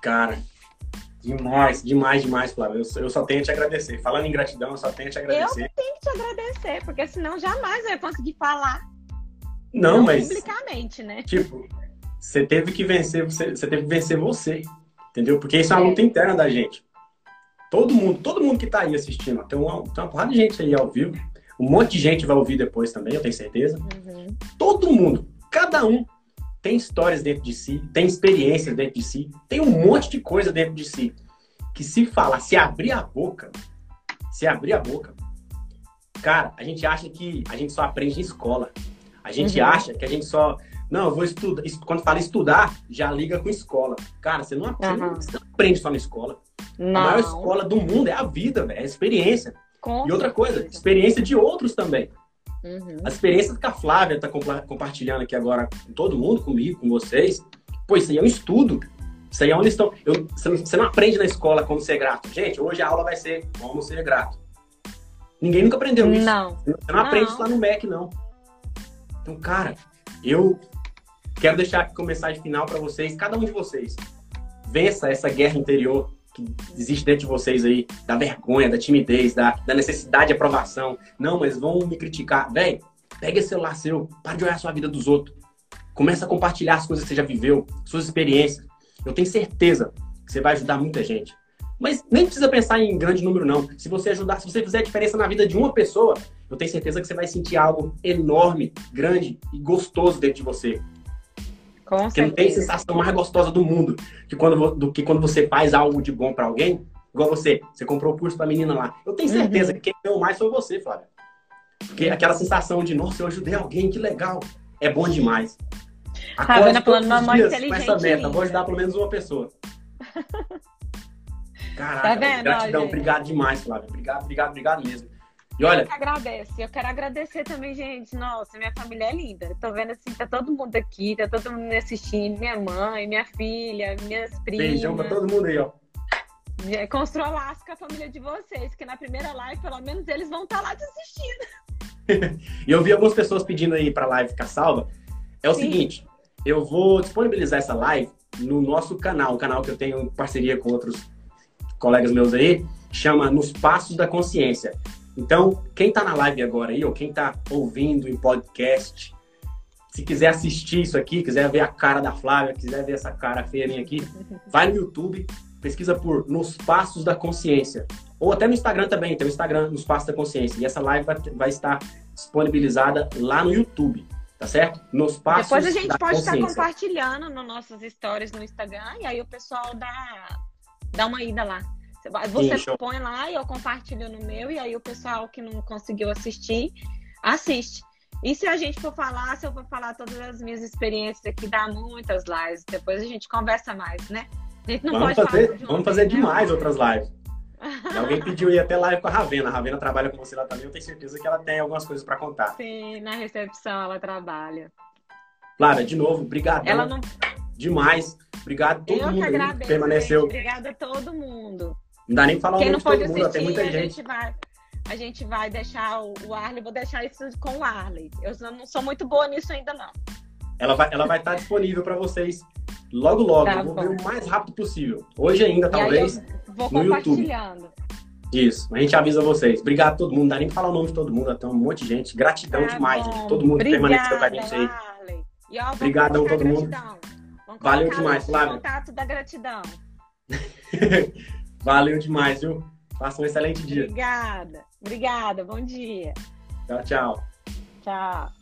Cara, demais, demais, demais, Flávio. Eu, eu só tenho a te agradecer. Falando em gratidão, eu só tenho a te agradecer. Eu tenho que te agradecer, porque senão jamais eu ia conseguir falar. Não, não mas. Publicamente, né? Tipo, você teve que vencer, você, você teve que vencer você. Entendeu? Porque isso é uma é. luta interna da gente. Todo mundo, todo mundo que está aí assistindo, tem uma, tem uma porrada de gente aí ao vivo. Um monte de gente vai ouvir depois também, eu tenho certeza. Uhum. Todo mundo, cada um tem histórias dentro de si, tem experiências dentro de si, tem um monte de coisa dentro de si. Que se falar, se abrir a boca, se abrir a boca, cara, a gente acha que a gente só aprende em escola. A gente uhum. acha que a gente só. Não, eu vou estudar. Quando fala estudar, já liga com escola. Cara, você não aprende, uhum. você não aprende só na escola. Não. A maior escola do mundo é a vida, véio, é a experiência. Com e outra coisa, experiência de outros também. Uhum. As experiências que a Flávia está compartilhando aqui agora com todo mundo, comigo, com vocês. Pô, isso aí é um estudo. Isso aí é onde estão. Eu, você não aprende na escola como ser grato. Gente, hoje a aula vai ser como ser grato. Ninguém nunca aprendeu isso. Não. Você não, não. aprende isso lá no MEC, não. Então, cara, eu quero deixar aqui mensagem final para vocês, cada um de vocês. Vença essa guerra interior que existe dentro de vocês aí, da vergonha, da timidez, da, da necessidade de aprovação. Não, mas vão me criticar. Véi, pega esse celular seu, para de olhar a sua vida dos outros. Começa a compartilhar as coisas que você já viveu, suas experiências. Eu tenho certeza que você vai ajudar muita gente. Mas nem precisa pensar em grande número, não. Se você ajudar, se você fizer diferença na vida de uma pessoa, eu tenho certeza que você vai sentir algo enorme, grande e gostoso dentro de você. Com Porque certeza. não tem sensação mais gostosa do mundo que quando, do que quando você faz algo de bom para alguém. Igual você, você comprou o curso pra menina lá. Eu tenho certeza uhum. que quem deu mais foi você, Flávia. Porque aquela sensação de, nossa, eu ajudei alguém, que legal. É bom demais. Tá vendo plano mamãe inteligente. Com essa meta, vou ajudar pelo menos uma pessoa. Caraca, tá vendo, gratidão, obrigado demais, Flávia. Obrigado, obrigado, obrigado mesmo. E olha. Eu que agradeço. Eu quero agradecer também, gente. Nossa, minha família é linda. Tô vendo assim, tá todo mundo aqui, tá todo mundo me assistindo. Minha mãe, minha filha, minhas primas. Beijão pra todo mundo aí, ó. Construa laço com a família de vocês, que na primeira live, pelo menos, eles vão estar tá lá te assistindo. e eu vi algumas pessoas pedindo aí pra live ficar salva. É o Sim. seguinte, eu vou disponibilizar essa live no nosso canal, um canal que eu tenho em parceria com outros colegas meus aí, chama Nos Passos da Consciência. Então, quem tá na live agora aí, ou quem tá ouvindo em podcast, se quiser assistir isso aqui, quiser ver a cara da Flávia, quiser ver essa cara feia minha aqui, vai no YouTube, pesquisa por Nos Passos da Consciência. Ou até no Instagram também, tem o Instagram Nos Passos da Consciência. E essa live vai, vai estar disponibilizada lá no YouTube, tá certo? Nos Passos Depois a gente pode estar compartilhando nos nossos stories no Instagram e aí o pessoal dá, dá uma ida lá. Você Sim, põe lá e eu compartilho no meu e aí o pessoal que não conseguiu assistir, assiste. E se a gente for falar, se eu for falar todas as minhas experiências aqui, dá muitas lives. Depois a gente conversa mais, né? A gente não vamos pode fazer, falar Vamos fazer né? demais outras lives. alguém pediu ir até live com a Ravena. A Ravena trabalha com você lá também. Eu tenho certeza que ela tem algumas coisas para contar. Sim, na recepção ela trabalha. Clara, de novo, obrigado. Ela não... Demais. Obrigado a todo eu mundo que agradeço, que permaneceu. Gente. Obrigada a todo mundo. Não dá nem falar Quem o nome de todo mundo, tem muita a gente. gente vai, a gente vai deixar o, o Arley, vou deixar isso com o Arley. Eu não sou muito boa nisso ainda, não. Ela vai, ela vai estar disponível para vocês logo, logo. Tá, eu vou ver o mais rápido possível. Hoje ainda, talvez. vou no compartilhando. YouTube. Isso, a gente avisa vocês. Obrigado a todo mundo. Não dá nem pra falar o nome de todo mundo, tem um monte de gente. Gratidão tá demais, gente. Todo mundo Obrigada, que permaneceu com a gente aí. E, ó, Obrigadão a todo mundo. Valeu demais, Flávio. contato da gratidão. Valeu demais, viu? Faça um excelente dia. Obrigada. Obrigada. Bom dia. Tchau, tchau. Tchau.